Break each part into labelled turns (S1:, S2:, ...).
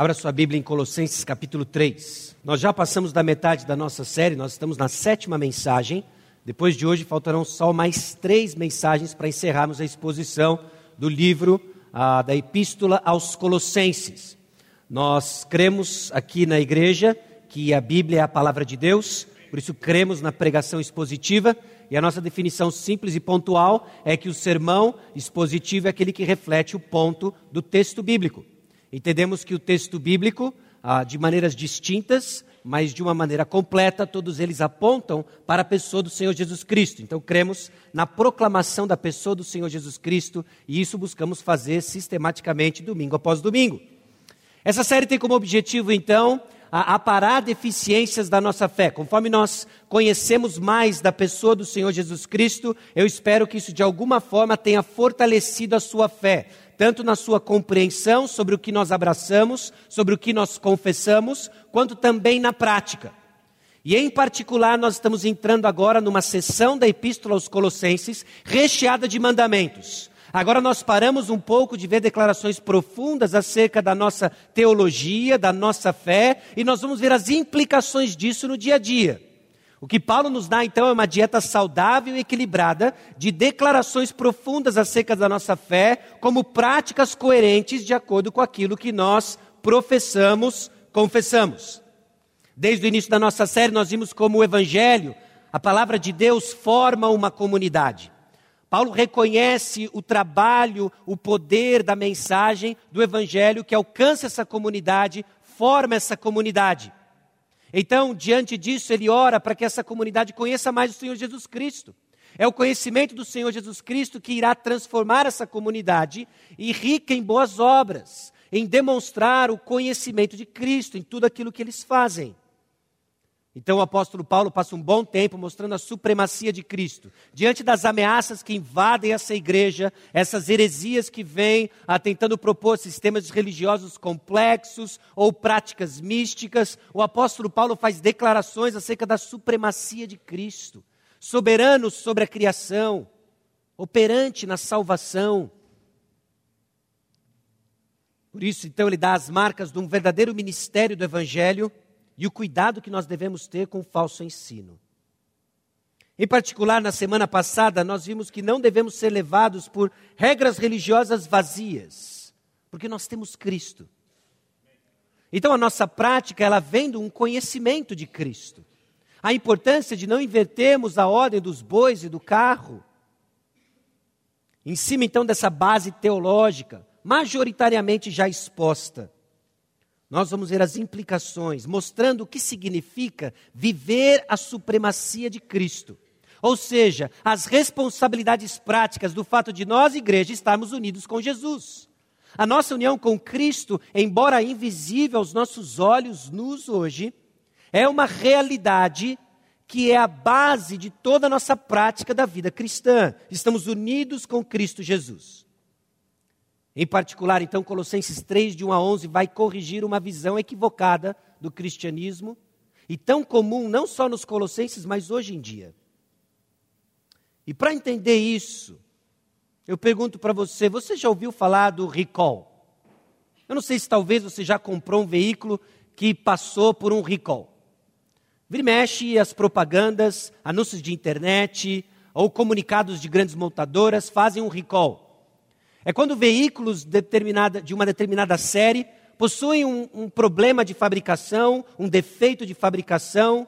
S1: Abra sua Bíblia em Colossenses capítulo 3. Nós já passamos da metade da nossa série, nós estamos na sétima mensagem. Depois de hoje faltarão só mais três mensagens para encerrarmos a exposição do livro ah, da Epístola aos Colossenses. Nós cremos aqui na igreja que a Bíblia é a palavra de Deus, por isso cremos na pregação expositiva. E a nossa definição simples e pontual é que o sermão expositivo é aquele que reflete o ponto do texto bíblico. Entendemos que o texto bíblico, ah, de maneiras distintas, mas de uma maneira completa, todos eles apontam para a pessoa do Senhor Jesus Cristo. Então, cremos na proclamação da pessoa do Senhor Jesus Cristo e isso buscamos fazer sistematicamente, domingo após domingo. Essa série tem como objetivo, então, aparar deficiências da nossa fé. Conforme nós conhecemos mais da pessoa do Senhor Jesus Cristo, eu espero que isso de alguma forma tenha fortalecido a sua fé, tanto na sua compreensão sobre o que nós abraçamos, sobre o que nós confessamos, quanto também na prática. E em particular, nós estamos entrando agora numa sessão da Epístola aos Colossenses recheada de mandamentos. Agora nós paramos um pouco de ver declarações profundas acerca da nossa teologia, da nossa fé, e nós vamos ver as implicações disso no dia a dia. O que Paulo nos dá então é uma dieta saudável e equilibrada de declarações profundas acerca da nossa fé, como práticas coerentes de acordo com aquilo que nós professamos, confessamos. Desde o início da nossa série, nós vimos como o Evangelho, a palavra de Deus, forma uma comunidade. Paulo reconhece o trabalho, o poder da mensagem do Evangelho que alcança essa comunidade, forma essa comunidade. Então, diante disso, ele ora para que essa comunidade conheça mais o Senhor Jesus Cristo. É o conhecimento do Senhor Jesus Cristo que irá transformar essa comunidade e rica em boas obras, em demonstrar o conhecimento de Cristo em tudo aquilo que eles fazem. Então o apóstolo Paulo passa um bom tempo mostrando a supremacia de Cristo. Diante das ameaças que invadem essa igreja, essas heresias que vêm ah, tentando propor sistemas religiosos complexos ou práticas místicas, o apóstolo Paulo faz declarações acerca da supremacia de Cristo, soberano sobre a criação, operante na salvação. Por isso, então, ele dá as marcas de um verdadeiro ministério do Evangelho e o cuidado que nós devemos ter com o falso ensino. Em particular, na semana passada, nós vimos que não devemos ser levados por regras religiosas vazias, porque nós temos Cristo. Então, a nossa prática, ela vem de um conhecimento de Cristo. A importância de não invertermos a ordem dos bois e do carro. Em cima, então, dessa base teológica, majoritariamente já exposta, nós vamos ver as implicações, mostrando o que significa viver a supremacia de Cristo. Ou seja, as responsabilidades práticas do fato de nós, igreja, estarmos unidos com Jesus. A nossa união com Cristo, embora invisível aos nossos olhos nus hoje, é uma realidade que é a base de toda a nossa prática da vida cristã. Estamos unidos com Cristo Jesus. Em particular, então, Colossenses 3, de 1 a 11, vai corrigir uma visão equivocada do cristianismo e tão comum não só nos Colossenses, mas hoje em dia. E para entender isso, eu pergunto para você: você já ouviu falar do recall? Eu não sei se talvez você já comprou um veículo que passou por um recall. Vira e mexe as propagandas, anúncios de internet ou comunicados de grandes montadoras fazem um recall. É quando veículos de uma determinada série possuem um, um problema de fabricação, um defeito de fabricação,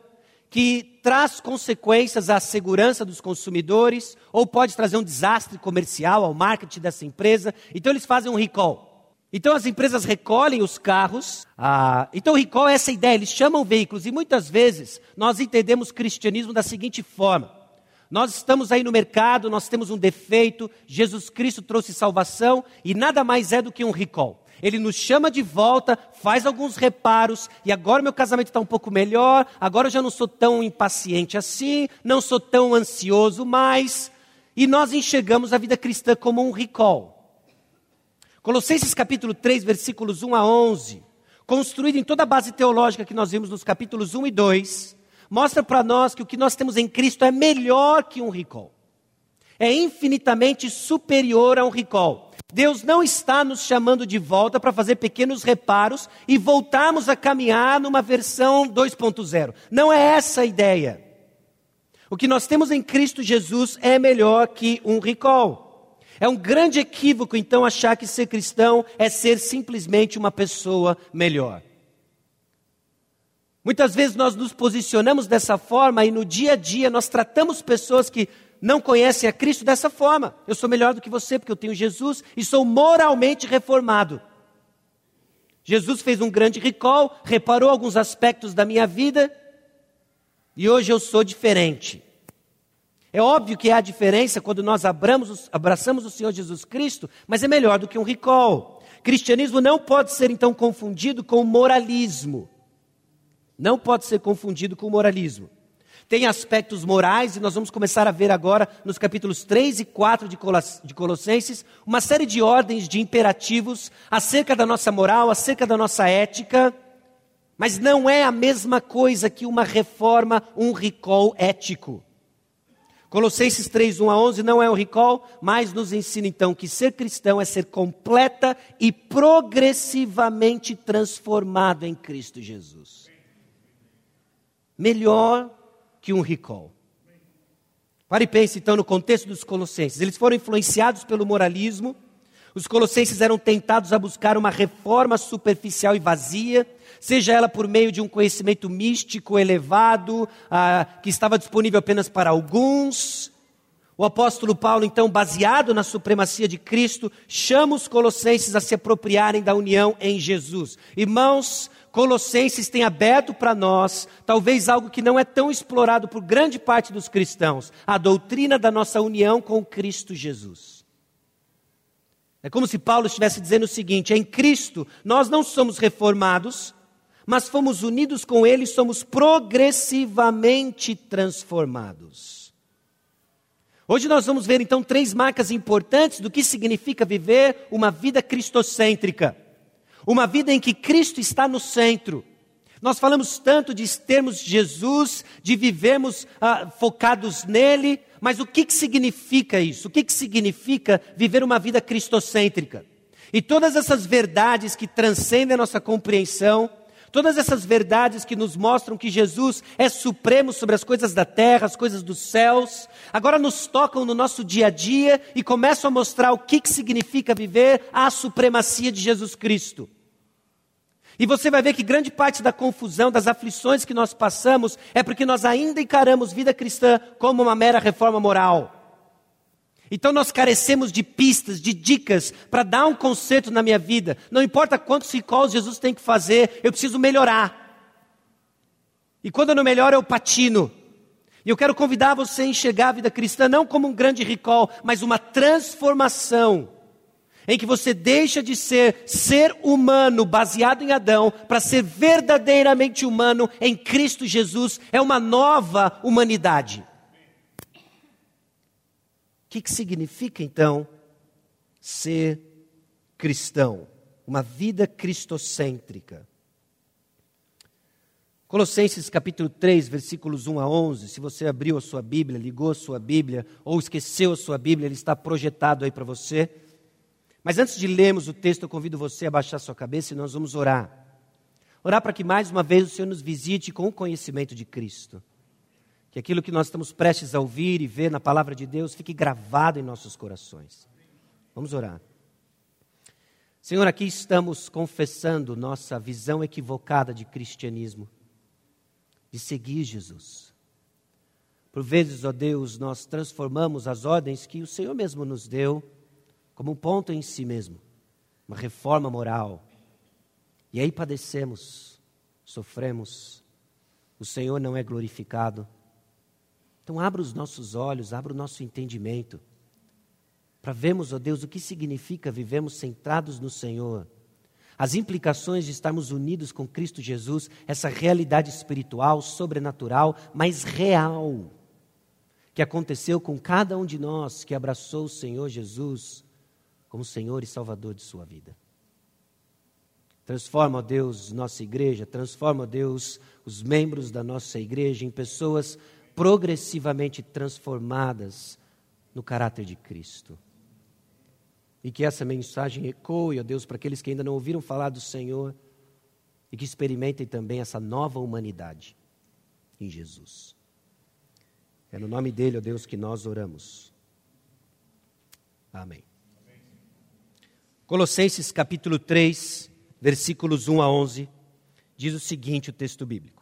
S1: que traz consequências à segurança dos consumidores ou pode trazer um desastre comercial ao marketing dessa empresa. Então eles fazem um recall. Então as empresas recolhem os carros. Ah, então o recall é essa ideia, eles chamam veículos e muitas vezes nós entendemos cristianismo da seguinte forma: nós estamos aí no mercado, nós temos um defeito, Jesus Cristo trouxe salvação e nada mais é do que um recall. Ele nos chama de volta, faz alguns reparos e agora meu casamento está um pouco melhor, agora eu já não sou tão impaciente assim, não sou tão ansioso mais. E nós enxergamos a vida cristã como um recall. Colossenses capítulo 3, versículos 1 a 11, construído em toda a base teológica que nós vimos nos capítulos 1 e 2, mostra para nós que o que nós temos em Cristo é melhor que um recall. É infinitamente superior a um recall. Deus não está nos chamando de volta para fazer pequenos reparos e voltarmos a caminhar numa versão 2.0. Não é essa a ideia. O que nós temos em Cristo Jesus é melhor que um recall. É um grande equívoco, então, achar que ser cristão é ser simplesmente uma pessoa melhor. Muitas vezes nós nos posicionamos dessa forma e no dia a dia nós tratamos pessoas que não conhecem a Cristo dessa forma. Eu sou melhor do que você porque eu tenho Jesus e sou moralmente reformado. Jesus fez um grande recall, reparou alguns aspectos da minha vida e hoje eu sou diferente. É óbvio que há diferença quando nós abramos, abraçamos o Senhor Jesus Cristo, mas é melhor do que um recall. Cristianismo não pode ser então confundido com moralismo. Não pode ser confundido com moralismo tem aspectos morais, e nós vamos começar a ver agora, nos capítulos 3 e 4 de Colossenses, uma série de ordens, de imperativos acerca da nossa moral, acerca da nossa ética, mas não é a mesma coisa que uma reforma, um recall ético. Colossenses 3, 1 a 11 não é um recall, mas nos ensina então que ser cristão é ser completa e progressivamente transformado em Cristo Jesus. Melhor que um recall. Pare e pense então no contexto dos colossenses. Eles foram influenciados pelo moralismo. Os colossenses eram tentados a buscar uma reforma superficial e vazia, seja ela por meio de um conhecimento místico elevado, ah, que estava disponível apenas para alguns. O apóstolo Paulo, então, baseado na supremacia de Cristo, chama os colossenses a se apropriarem da união em Jesus. Irmãos, Colossenses tem aberto para nós, talvez algo que não é tão explorado por grande parte dos cristãos, a doutrina da nossa união com Cristo Jesus. É como se Paulo estivesse dizendo o seguinte: em Cristo nós não somos reformados, mas fomos unidos com Ele somos progressivamente transformados. Hoje nós vamos ver então três marcas importantes do que significa viver uma vida cristocêntrica. Uma vida em que Cristo está no centro. Nós falamos tanto de termos Jesus, de vivermos ah, focados nele, mas o que, que significa isso? O que, que significa viver uma vida cristocêntrica? E todas essas verdades que transcendem a nossa compreensão, todas essas verdades que nos mostram que Jesus é supremo sobre as coisas da terra, as coisas dos céus, agora nos tocam no nosso dia a dia e começam a mostrar o que, que significa viver a supremacia de Jesus Cristo. E você vai ver que grande parte da confusão, das aflições que nós passamos, é porque nós ainda encaramos vida cristã como uma mera reforma moral. Então nós carecemos de pistas, de dicas para dar um conserto na minha vida. Não importa quantos recalls Jesus tem que fazer, eu preciso melhorar. E quando eu não melhoro, eu patino. E eu quero convidar você a enxergar a vida cristã não como um grande recall, mas uma transformação em que você deixa de ser ser humano baseado em Adão para ser verdadeiramente humano em Cristo Jesus, é uma nova humanidade. Que, que significa então ser cristão? Uma vida cristocêntrica. Colossenses capítulo 3, versículos 1 a 11. Se você abriu a sua Bíblia, ligou a sua Bíblia ou esqueceu a sua Bíblia, ele está projetado aí para você. Mas antes de lermos o texto, eu convido você a baixar sua cabeça e nós vamos orar. Orar para que mais uma vez o Senhor nos visite com o conhecimento de Cristo. Que aquilo que nós estamos prestes a ouvir e ver na palavra de Deus fique gravado em nossos corações. Vamos orar. Senhor, aqui estamos confessando nossa visão equivocada de cristianismo, de seguir Jesus. Por vezes, ó Deus, nós transformamos as ordens que o Senhor mesmo nos deu como um ponto em si mesmo, uma reforma moral. E aí padecemos, sofremos, o Senhor não é glorificado. Então, abra os nossos olhos, abra o nosso entendimento, para vermos, ó Deus, o que significa vivemos centrados no Senhor. As implicações de estarmos unidos com Cristo Jesus, essa realidade espiritual, sobrenatural, mas real, que aconteceu com cada um de nós que abraçou o Senhor Jesus como Senhor e Salvador de sua vida. Transforma, ó Deus, nossa igreja, transforma, ó Deus, os membros da nossa igreja em pessoas progressivamente transformadas no caráter de Cristo. e que essa mensagem ecoe, ó Deus, para aqueles que ainda não ouviram falar do Senhor e que experimentem também essa nova humanidade em Jesus. É no nome dele, ó Deus, que nós oramos. Amém. Colossenses capítulo 3, versículos 1 a 11, diz o seguinte: o texto bíblico.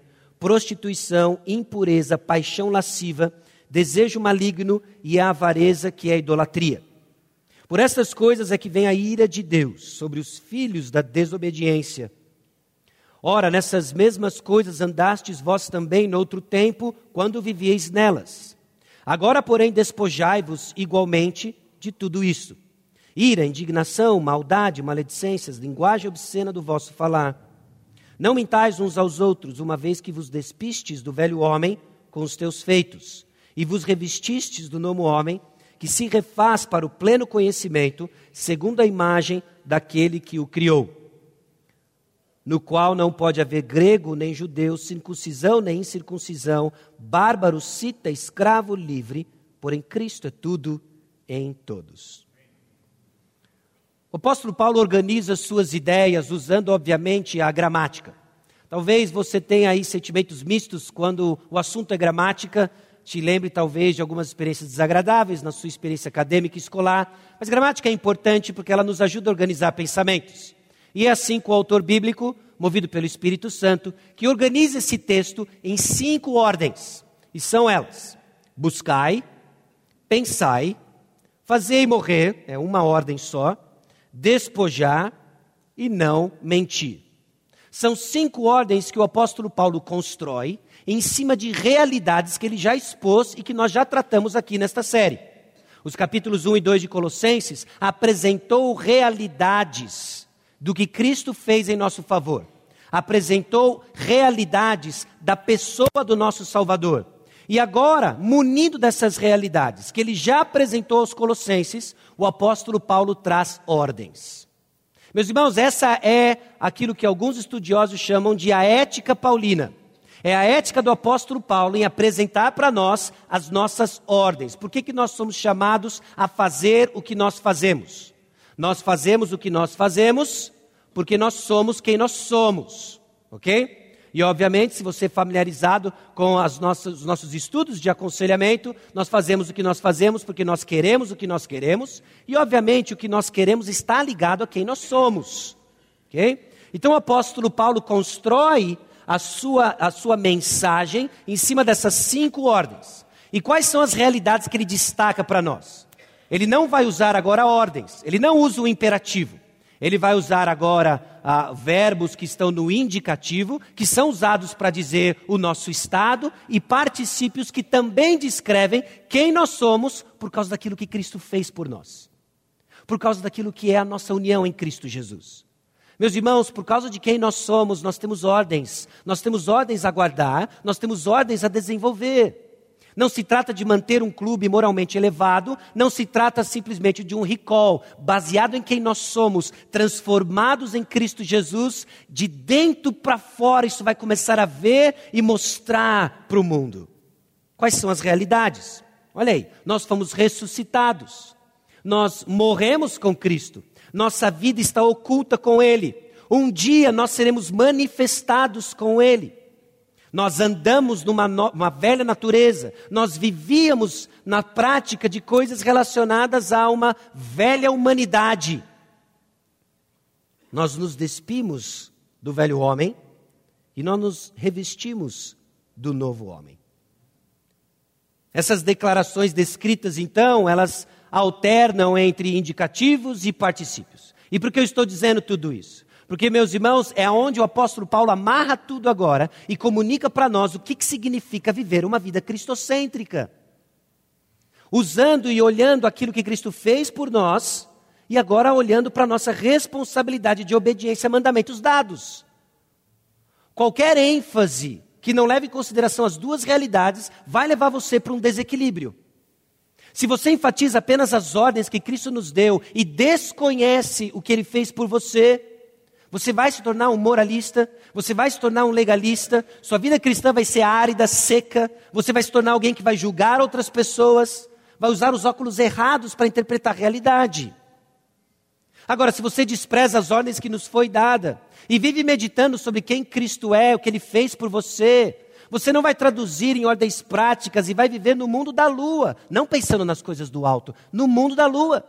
S1: prostituição, impureza, paixão lasciva, desejo maligno e a avareza, que é a idolatria. Por estas coisas é que vem a ira de Deus sobre os filhos da desobediência Ora, nessas mesmas coisas andastes vós também noutro tempo, quando vivieis nelas. Agora, porém, despojai-vos igualmente de tudo isso: ira, indignação, maldade, maledicências, linguagem obscena do vosso falar. Não mintais uns aos outros, uma vez que vos despistes do velho homem com os teus feitos, e vos revestistes do novo homem, que se refaz para o pleno conhecimento, segundo a imagem daquele que o criou no qual não pode haver grego nem judeu, circuncisão nem incircuncisão, bárbaro, cita, escravo, livre, porém Cristo é tudo em todos. O apóstolo Paulo organiza suas ideias usando, obviamente, a gramática. Talvez você tenha aí sentimentos mistos quando o assunto é gramática, te lembre talvez de algumas experiências desagradáveis na sua experiência acadêmica e escolar, mas gramática é importante porque ela nos ajuda a organizar pensamentos. E é assim com o autor bíblico, movido pelo Espírito Santo, que organiza esse texto em cinco ordens. E são elas: buscai, pensai, fazei morrer, é uma ordem só, despojar e não mentir. São cinco ordens que o apóstolo Paulo constrói em cima de realidades que ele já expôs e que nós já tratamos aqui nesta série. Os capítulos 1 e 2 de Colossenses apresentou realidades do que Cristo fez em nosso favor. Apresentou realidades da pessoa do nosso Salvador. E agora, munido dessas realidades que ele já apresentou aos Colossenses, o apóstolo Paulo traz ordens. Meus irmãos, essa é aquilo que alguns estudiosos chamam de a ética paulina. É a ética do apóstolo Paulo em apresentar para nós as nossas ordens. Por que, que nós somos chamados a fazer o que nós fazemos? Nós fazemos o que nós fazemos porque nós somos quem nós somos, ok? E obviamente, se você é familiarizado com nossas, os nossos estudos de aconselhamento, nós fazemos o que nós fazemos porque nós queremos o que nós queremos, e obviamente o que nós queremos está ligado a quem nós somos, ok? Então o apóstolo Paulo constrói a sua, a sua mensagem em cima dessas cinco ordens. E quais são as realidades que ele destaca para nós? Ele não vai usar agora ordens, ele não usa o imperativo. Ele vai usar agora ah, verbos que estão no indicativo, que são usados para dizer o nosso estado, e particípios que também descrevem quem nós somos por causa daquilo que Cristo fez por nós, por causa daquilo que é a nossa união em Cristo Jesus. Meus irmãos, por causa de quem nós somos, nós temos ordens, nós temos ordens a guardar, nós temos ordens a desenvolver. Não se trata de manter um clube moralmente elevado, não se trata simplesmente de um recall, baseado em quem nós somos, transformados em Cristo Jesus, de dentro para fora, isso vai começar a ver e mostrar para o mundo. Quais são as realidades? Olha aí, nós fomos ressuscitados, nós morremos com Cristo, nossa vida está oculta com Ele, um dia nós seremos manifestados com Ele. Nós andamos numa no, velha natureza, nós vivíamos na prática de coisas relacionadas a uma velha humanidade. Nós nos despimos do velho homem e nós nos revestimos do novo homem. Essas declarações descritas, então, elas alternam entre indicativos e particípios. E por que eu estou dizendo tudo isso? Porque, meus irmãos, é onde o apóstolo Paulo amarra tudo agora e comunica para nós o que, que significa viver uma vida cristocêntrica. Usando e olhando aquilo que Cristo fez por nós e agora olhando para a nossa responsabilidade de obediência a mandamentos dados. Qualquer ênfase que não leve em consideração as duas realidades vai levar você para um desequilíbrio. Se você enfatiza apenas as ordens que Cristo nos deu e desconhece o que ele fez por você, você vai se tornar um moralista, você vai se tornar um legalista, sua vida cristã vai ser árida, seca, você vai se tornar alguém que vai julgar outras pessoas, vai usar os óculos errados para interpretar a realidade. Agora, se você despreza as ordens que nos foi dada e vive meditando sobre quem Cristo é, o que ele fez por você, você não vai traduzir em ordens práticas e vai viver no mundo da lua, não pensando nas coisas do alto, no mundo da lua.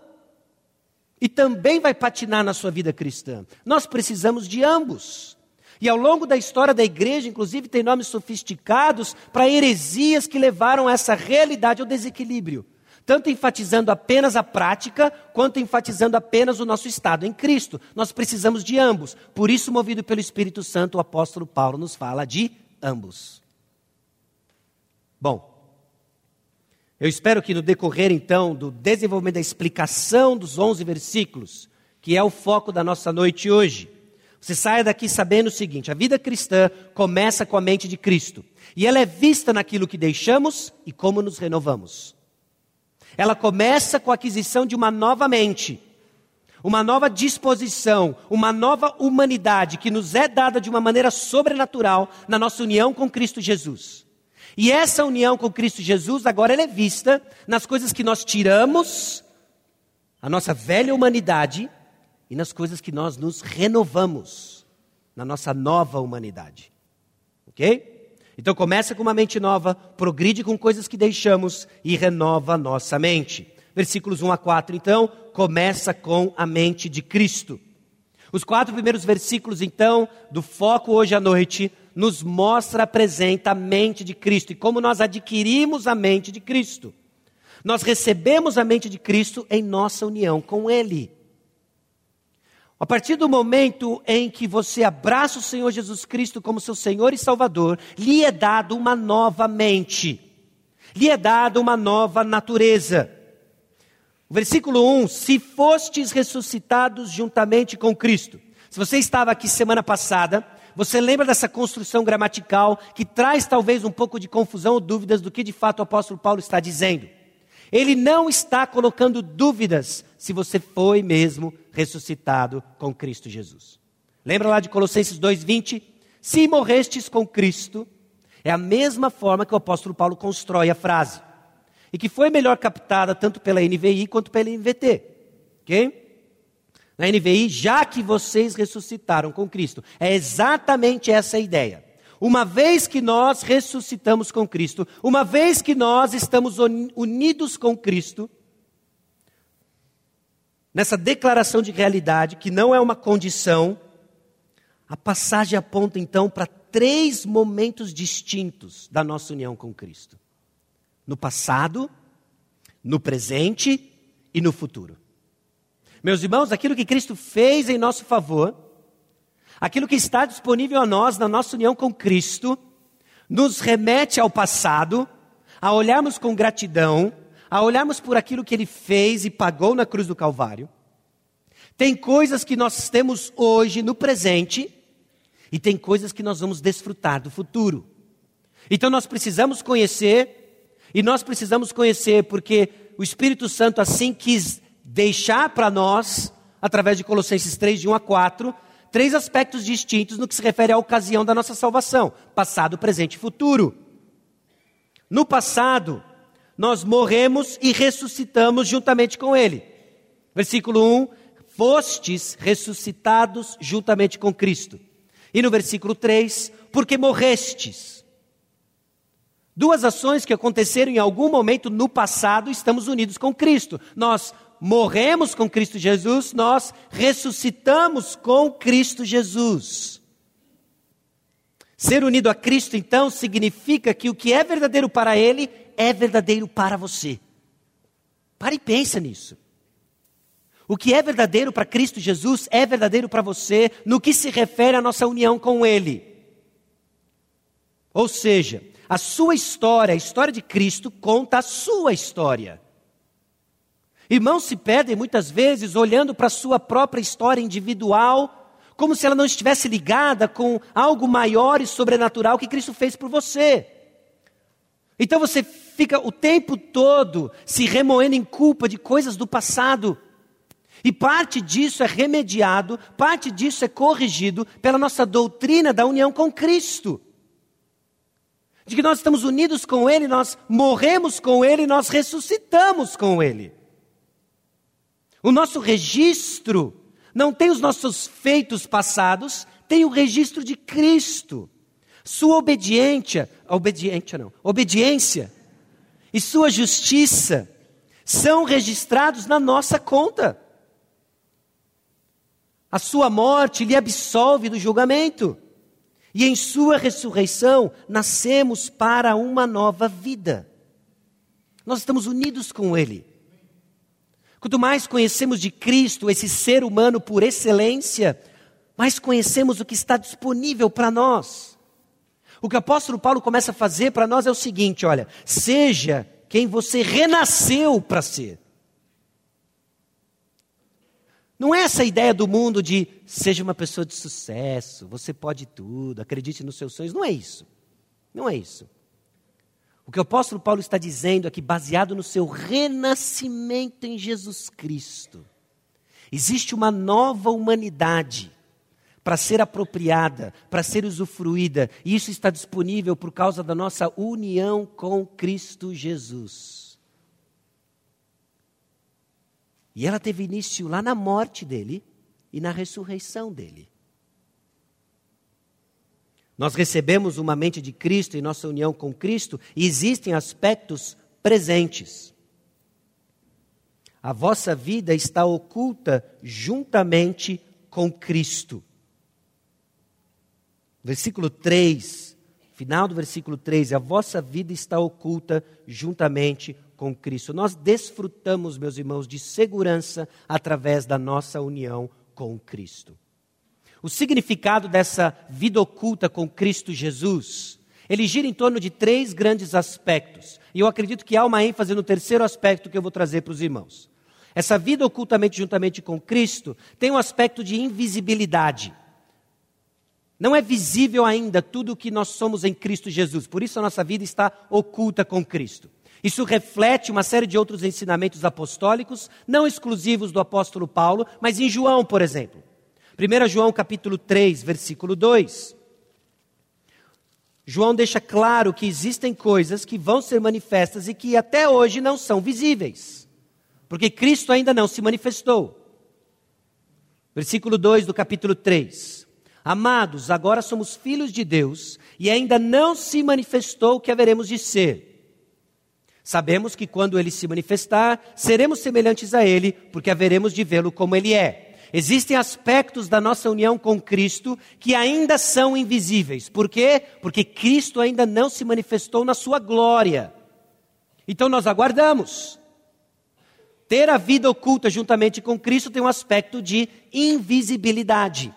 S1: E também vai patinar na sua vida cristã. Nós precisamos de ambos. E ao longo da história da igreja, inclusive, tem nomes sofisticados para heresias que levaram essa realidade ao desequilíbrio tanto enfatizando apenas a prática, quanto enfatizando apenas o nosso estado em Cristo. Nós precisamos de ambos. Por isso, movido pelo Espírito Santo, o apóstolo Paulo nos fala de ambos. Bom, eu espero que no decorrer então do desenvolvimento da explicação dos 11 versículos, que é o foco da nossa noite hoje, você saia daqui sabendo o seguinte: a vida cristã começa com a mente de Cristo, e ela é vista naquilo que deixamos e como nos renovamos. Ela começa com a aquisição de uma nova mente, uma nova disposição, uma nova humanidade que nos é dada de uma maneira sobrenatural na nossa união com Cristo Jesus. E essa união com Cristo Jesus agora é vista nas coisas que nós tiramos, a nossa velha humanidade, e nas coisas que nós nos renovamos, na nossa nova humanidade. Ok? Então começa com uma mente nova, progride com coisas que deixamos e renova a nossa mente. Versículos 1 a 4, então, começa com a mente de Cristo. Os quatro primeiros versículos, então, do foco hoje à noite, nos mostra, apresenta a mente de Cristo e como nós adquirimos a mente de Cristo. Nós recebemos a mente de Cristo em nossa união com Ele. A partir do momento em que você abraça o Senhor Jesus Cristo como seu Senhor e Salvador, lhe é dado uma nova mente, lhe é dado uma nova natureza. Versículo 1: Se fostes ressuscitados juntamente com Cristo. Se você estava aqui semana passada, você lembra dessa construção gramatical que traz talvez um pouco de confusão ou dúvidas do que de fato o apóstolo Paulo está dizendo. Ele não está colocando dúvidas se você foi mesmo ressuscitado com Cristo Jesus. Lembra lá de Colossenses 2:20? Se morrestes com Cristo, é a mesma forma que o apóstolo Paulo constrói a frase. E que foi melhor captada tanto pela NVI quanto pela NVT. OK? Na NVI, já que vocês ressuscitaram com Cristo. É exatamente essa a ideia. Uma vez que nós ressuscitamos com Cristo, uma vez que nós estamos unidos com Cristo, nessa declaração de realidade, que não é uma condição, a passagem aponta então para três momentos distintos da nossa união com Cristo: no passado, no presente e no futuro. Meus irmãos, aquilo que Cristo fez em nosso favor, aquilo que está disponível a nós na nossa união com Cristo, nos remete ao passado, a olharmos com gratidão a olharmos por aquilo que ele fez e pagou na cruz do Calvário. Tem coisas que nós temos hoje no presente e tem coisas que nós vamos desfrutar do futuro. Então nós precisamos conhecer e nós precisamos conhecer porque o Espírito Santo assim quis deixar para nós, através de Colossenses 3, de 1 a 4, três aspectos distintos no que se refere à ocasião da nossa salvação: passado, presente e futuro. No passado, nós morremos e ressuscitamos juntamente com Ele. Versículo 1: Fostes ressuscitados juntamente com Cristo. E no versículo 3: Porque morrestes. Duas ações que aconteceram em algum momento no passado, estamos unidos com Cristo. Nós morremos com Cristo Jesus, nós ressuscitamos com Cristo Jesus. Ser unido a Cristo, então, significa que o que é verdadeiro para Ele é verdadeiro para você. Pare e pensa nisso. O que é verdadeiro para Cristo Jesus é verdadeiro para você no que se refere à nossa união com Ele. Ou seja, a sua história, a história de Cristo, conta a sua história. Irmãos se perdem muitas vezes olhando para a sua própria história individual, como se ela não estivesse ligada com algo maior e sobrenatural que Cristo fez por você. Então você fica o tempo todo se remoendo em culpa de coisas do passado. E parte disso é remediado, parte disso é corrigido pela nossa doutrina da união com Cristo. De que nós estamos unidos com Ele, nós morremos com Ele, nós ressuscitamos com Ele. O nosso registro não tem os nossos feitos passados, tem o registro de Cristo. Sua obediência, obediência não, obediência e sua justiça são registrados na nossa conta. A sua morte lhe absolve do julgamento. E em sua ressurreição nascemos para uma nova vida. Nós estamos unidos com Ele. Quanto mais conhecemos de Cristo, esse ser humano por excelência, mais conhecemos o que está disponível para nós. O que o apóstolo Paulo começa a fazer para nós é o seguinte: olha, seja quem você renasceu para ser. Não é essa ideia do mundo de seja uma pessoa de sucesso, você pode tudo, acredite nos seus sonhos. Não é isso. Não é isso. O que o apóstolo Paulo está dizendo é que, baseado no seu renascimento em Jesus Cristo, existe uma nova humanidade para ser apropriada, para ser usufruída, e isso está disponível por causa da nossa união com Cristo Jesus. E ela teve início lá na morte dele e na ressurreição dele. Nós recebemos uma mente de Cristo em nossa união com Cristo e existem aspectos presentes. A vossa vida está oculta juntamente com Cristo. Versículo 3, final do versículo 3: a vossa vida está oculta juntamente com Cristo. Nós desfrutamos, meus irmãos, de segurança através da nossa união com Cristo. O significado dessa vida oculta com Cristo Jesus, ele gira em torno de três grandes aspectos. E eu acredito que há uma ênfase no terceiro aspecto que eu vou trazer para os irmãos. Essa vida ocultamente juntamente com Cristo tem um aspecto de invisibilidade. Não é visível ainda tudo o que nós somos em Cristo Jesus, por isso a nossa vida está oculta com Cristo. Isso reflete uma série de outros ensinamentos apostólicos, não exclusivos do apóstolo Paulo, mas em João, por exemplo. 1 João capítulo 3, versículo 2. João deixa claro que existem coisas que vão ser manifestas e que até hoje não são visíveis, porque Cristo ainda não se manifestou. Versículo 2 do capítulo 3. Amados, agora somos filhos de Deus e ainda não se manifestou o que haveremos de ser. Sabemos que quando ele se manifestar, seremos semelhantes a ele, porque haveremos de vê-lo como ele é. Existem aspectos da nossa união com Cristo que ainda são invisíveis. Por quê? Porque Cristo ainda não se manifestou na sua glória. Então nós aguardamos. Ter a vida oculta juntamente com Cristo tem um aspecto de invisibilidade.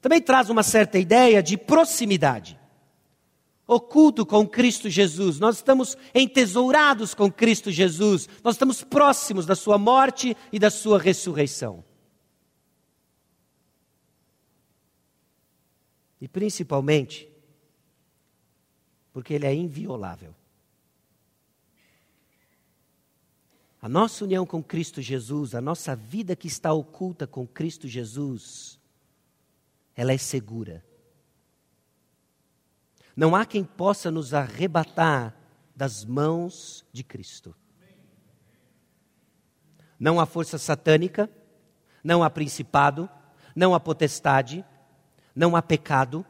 S1: Também traz uma certa ideia de proximidade oculto com Cristo Jesus, nós estamos entesourados com Cristo Jesus, nós estamos próximos da Sua morte e da Sua ressurreição. E principalmente, porque Ele é inviolável. A nossa união com Cristo Jesus, a nossa vida que está oculta com Cristo Jesus, ela é segura. Não há quem possa nos arrebatar das mãos de Cristo. Não há força satânica, não há principado, não há potestade, não há pecado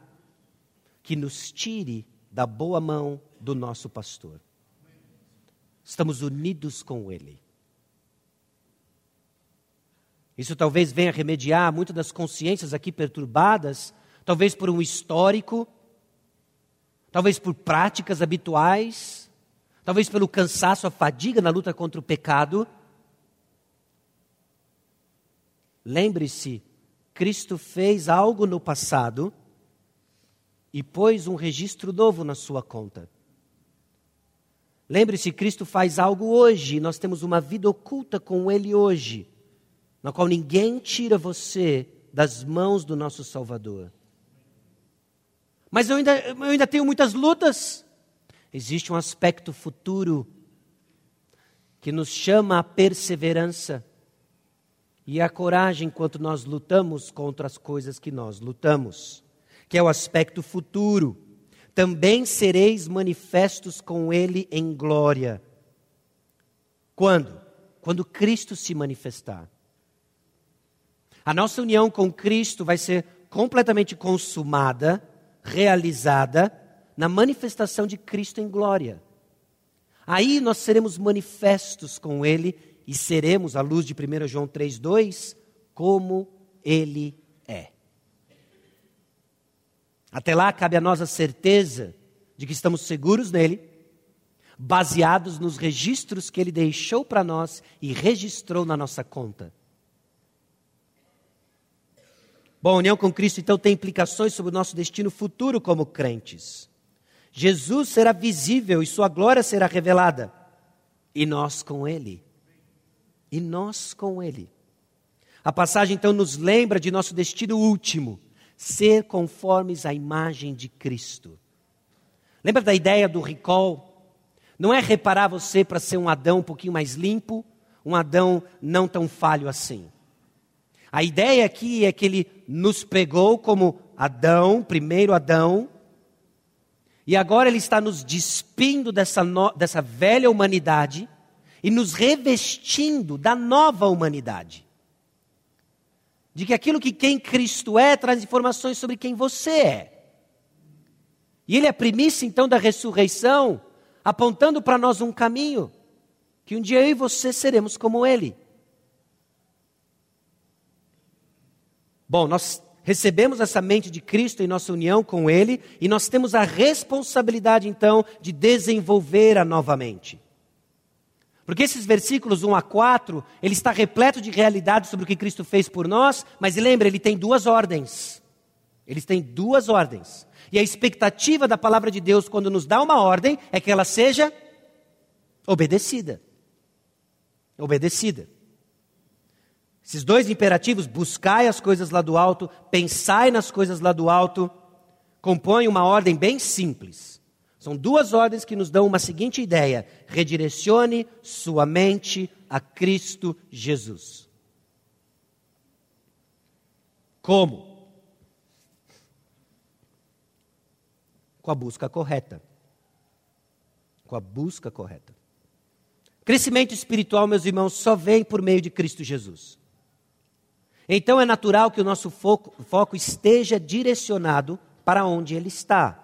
S1: que nos tire da boa mão do nosso pastor. Estamos unidos com Ele. Isso talvez venha remediar muitas das consciências aqui perturbadas, talvez por um histórico talvez por práticas habituais, talvez pelo cansaço, a fadiga na luta contra o pecado. Lembre-se, Cristo fez algo no passado e pôs um registro novo na sua conta. Lembre-se, Cristo faz algo hoje, nós temos uma vida oculta com Ele hoje, na qual ninguém tira você das mãos do nosso Salvador. Mas eu ainda, eu ainda tenho muitas lutas. Existe um aspecto futuro que nos chama à perseverança e à coragem enquanto nós lutamos contra as coisas que nós lutamos, que é o aspecto futuro. Também sereis manifestos com Ele em glória. Quando? Quando Cristo se manifestar. A nossa união com Cristo vai ser completamente consumada realizada na manifestação de Cristo em glória. Aí nós seremos manifestos com Ele e seremos, à luz de 1 João 3,2, como Ele é. Até lá cabe a nós a certeza de que estamos seguros nele, baseados nos registros que Ele deixou para nós e registrou na nossa conta. Bom, a união com Cristo então tem implicações sobre o nosso destino futuro como crentes. Jesus será visível e sua glória será revelada. E nós com ele. E nós com ele. A passagem então nos lembra de nosso destino último, ser conformes à imagem de Cristo. Lembra da ideia do recall? Não é reparar você para ser um Adão um pouquinho mais limpo, um Adão não tão falho assim. A ideia aqui é que ele nos pegou como Adão, primeiro Adão, e agora ele está nos despindo dessa, no, dessa velha humanidade e nos revestindo da nova humanidade. De que aquilo que quem Cristo é traz informações sobre quem você é. E ele é a primícia então da ressurreição, apontando para nós um caminho, que um dia eu e você seremos como ele. Bom, nós recebemos essa mente de Cristo em nossa união com Ele e nós temos a responsabilidade então de desenvolver a nova mente. Porque esses versículos 1 a 4, ele está repleto de realidades sobre o que Cristo fez por nós, mas lembra, ele tem duas ordens. Eles têm duas ordens. E a expectativa da palavra de Deus, quando nos dá uma ordem, é que ela seja obedecida. Obedecida. Esses dois imperativos, buscai as coisas lá do alto, pensai nas coisas lá do alto, compõem uma ordem bem simples. São duas ordens que nos dão uma seguinte ideia: redirecione sua mente a Cristo Jesus. Como? Com a busca correta. Com a busca correta. Crescimento espiritual, meus irmãos, só vem por meio de Cristo Jesus. Então é natural que o nosso foco, foco esteja direcionado para onde ele está.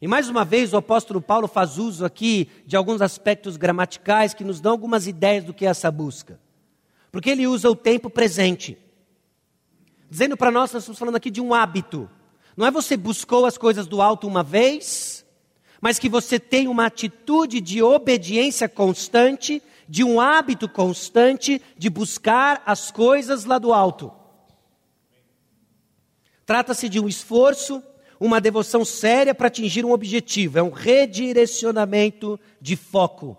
S1: E mais uma vez o apóstolo Paulo faz uso aqui de alguns aspectos gramaticais que nos dão algumas ideias do que é essa busca. Porque ele usa o tempo presente. Dizendo para nós, nós estamos falando aqui de um hábito. Não é você buscou as coisas do alto uma vez, mas que você tem uma atitude de obediência constante de um hábito constante de buscar as coisas lá do alto. Trata-se de um esforço, uma devoção séria para atingir um objetivo, é um redirecionamento de foco.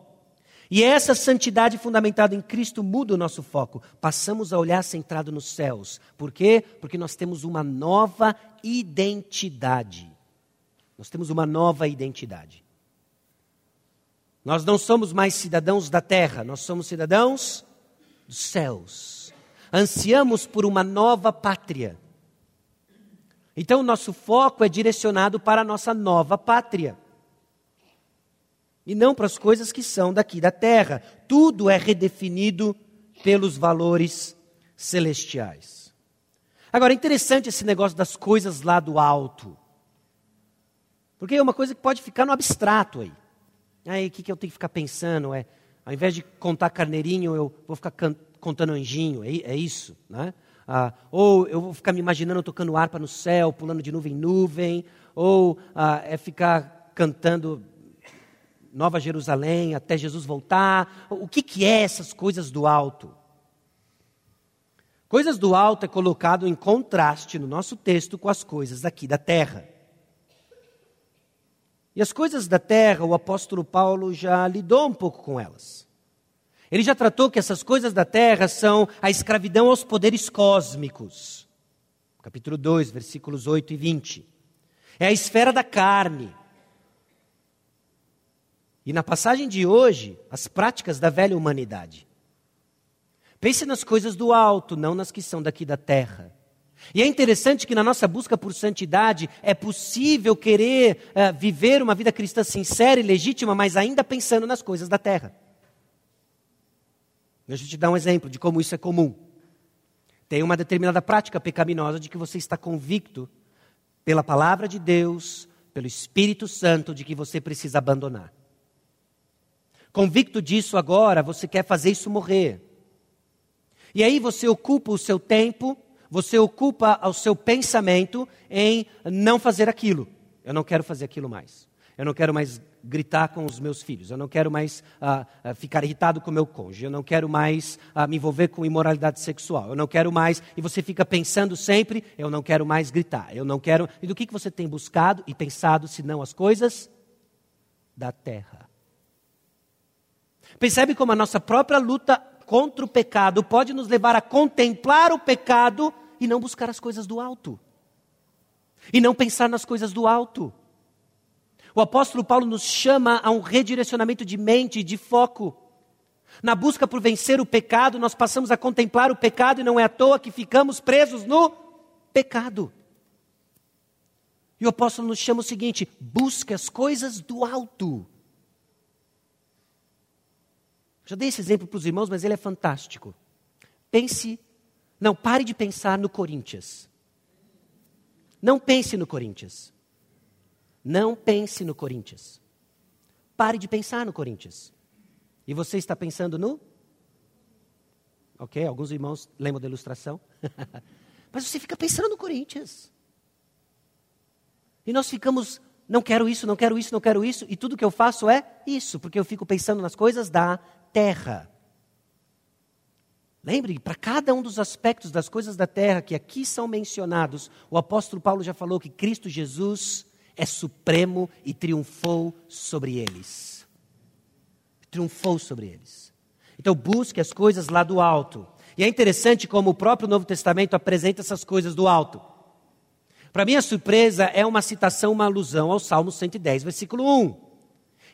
S1: E essa santidade fundamentada em Cristo muda o nosso foco. Passamos a olhar centrado nos céus. Por quê? Porque nós temos uma nova identidade. Nós temos uma nova identidade. Nós não somos mais cidadãos da terra, nós somos cidadãos dos céus. Ansiamos por uma nova pátria. Então, nosso foco é direcionado para a nossa nova pátria. E não para as coisas que são daqui da terra. Tudo é redefinido pelos valores celestiais. Agora, é interessante esse negócio das coisas lá do alto. Porque é uma coisa que pode ficar no abstrato aí. Aí o que, que eu tenho que ficar pensando? É, ao invés de contar carneirinho, eu vou ficar contando anjinho, é, é isso, né? Ah, ou eu vou ficar me imaginando tocando harpa no céu, pulando de nuvem em nuvem, ou ah, é ficar cantando Nova Jerusalém até Jesus voltar. O que, que é essas coisas do alto? Coisas do alto é colocado em contraste no nosso texto com as coisas aqui da terra. E as coisas da terra, o apóstolo Paulo já lidou um pouco com elas. Ele já tratou que essas coisas da terra são a escravidão aos poderes cósmicos. Capítulo 2, versículos 8 e 20. É a esfera da carne. E na passagem de hoje, as práticas da velha humanidade. Pense nas coisas do alto, não nas que são daqui da terra. E é interessante que na nossa busca por santidade é possível querer uh, viver uma vida cristã sincera e legítima, mas ainda pensando nas coisas da terra. Deixa eu te dar um exemplo de como isso é comum. Tem uma determinada prática pecaminosa de que você está convicto pela palavra de Deus, pelo Espírito Santo, de que você precisa abandonar. Convicto disso agora, você quer fazer isso morrer. E aí você ocupa o seu tempo, você ocupa o seu pensamento em não fazer aquilo. Eu não quero fazer aquilo mais. Eu não quero mais gritar com os meus filhos. Eu não quero mais uh, ficar irritado com o meu cônjuge. Eu não quero mais uh, me envolver com imoralidade sexual. Eu não quero mais. E você fica pensando sempre: eu não quero mais gritar. Eu não quero. E do que, que você tem buscado e pensado, se não as coisas da terra? Percebe como a nossa própria luta contra o pecado pode nos levar a contemplar o pecado e não buscar as coisas do alto. E não pensar nas coisas do alto. O apóstolo Paulo nos chama a um redirecionamento de mente, de foco. Na busca por vencer o pecado, nós passamos a contemplar o pecado e não é à toa que ficamos presos no pecado. E o apóstolo nos chama o seguinte: busque as coisas do alto. Já dei esse exemplo para os irmãos, mas ele é fantástico. Pense, não, pare de pensar no Corinthians. Não pense no Corinthians. Não pense no Corinthians. Pare de pensar no Corinthians. E você está pensando no? Ok, alguns irmãos lembram da ilustração. Mas você fica pensando no Corinthians. E nós ficamos, não quero isso, não quero isso, não quero isso, e tudo que eu faço é isso, porque eu fico pensando nas coisas da terra. Lembre, para cada um dos aspectos das coisas da terra que aqui são mencionados, o apóstolo Paulo já falou que Cristo Jesus é supremo e triunfou sobre eles. Triunfou sobre eles. Então busque as coisas lá do alto. E é interessante como o próprio Novo Testamento apresenta essas coisas do alto. Para minha surpresa, é uma citação, uma alusão ao Salmo 110, versículo 1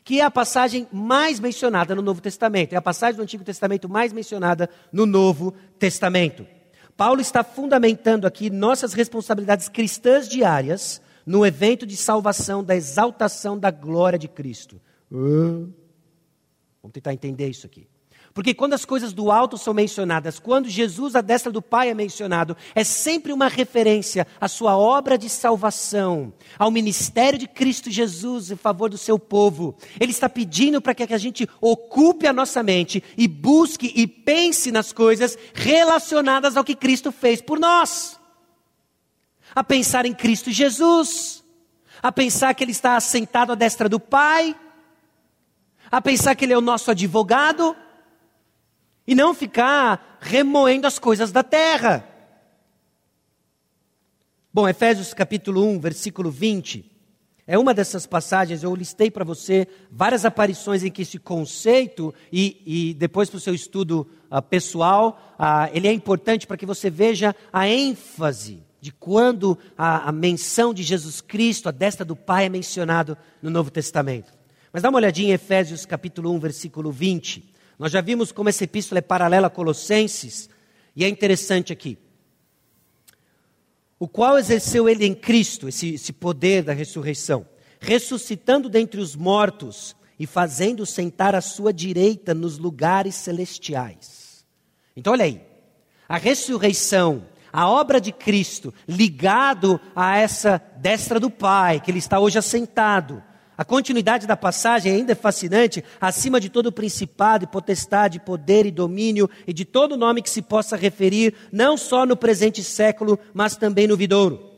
S1: que é a passagem mais mencionada no Novo Testamento, é a passagem do Antigo Testamento mais mencionada no Novo Testamento. Paulo está fundamentando aqui nossas responsabilidades cristãs diárias no evento de salvação da exaltação da glória de Cristo. Vamos tentar entender isso aqui. Porque quando as coisas do alto são mencionadas, quando Jesus, a destra do Pai, é mencionado, é sempre uma referência à sua obra de salvação, ao ministério de Cristo Jesus em favor do seu povo. Ele está pedindo para que a gente ocupe a nossa mente e busque e pense nas coisas relacionadas ao que Cristo fez por nós. A pensar em Cristo Jesus, a pensar que Ele está assentado à destra do Pai, a pensar que Ele é o nosso advogado e não ficar remoendo as coisas da terra. Bom, Efésios capítulo 1, versículo 20. É uma dessas passagens, eu listei para você várias aparições em que esse conceito, e, e depois para o seu estudo uh, pessoal, uh, ele é importante para que você veja a ênfase de quando a, a menção de Jesus Cristo, a destra do Pai, é mencionado no Novo Testamento. Mas dá uma olhadinha em Efésios capítulo 1, versículo 20. Nós já vimos como essa epístola é paralela a Colossenses, e é interessante aqui. O qual exerceu ele em Cristo, esse, esse poder da ressurreição, ressuscitando dentre os mortos e fazendo sentar à sua direita nos lugares celestiais. Então, olha aí, a ressurreição, a obra de Cristo, ligado a essa destra do Pai, que ele está hoje assentado, a continuidade da passagem ainda é fascinante, acima de todo principado e potestade, poder e domínio e de todo nome que se possa referir, não só no presente século, mas também no vidouro.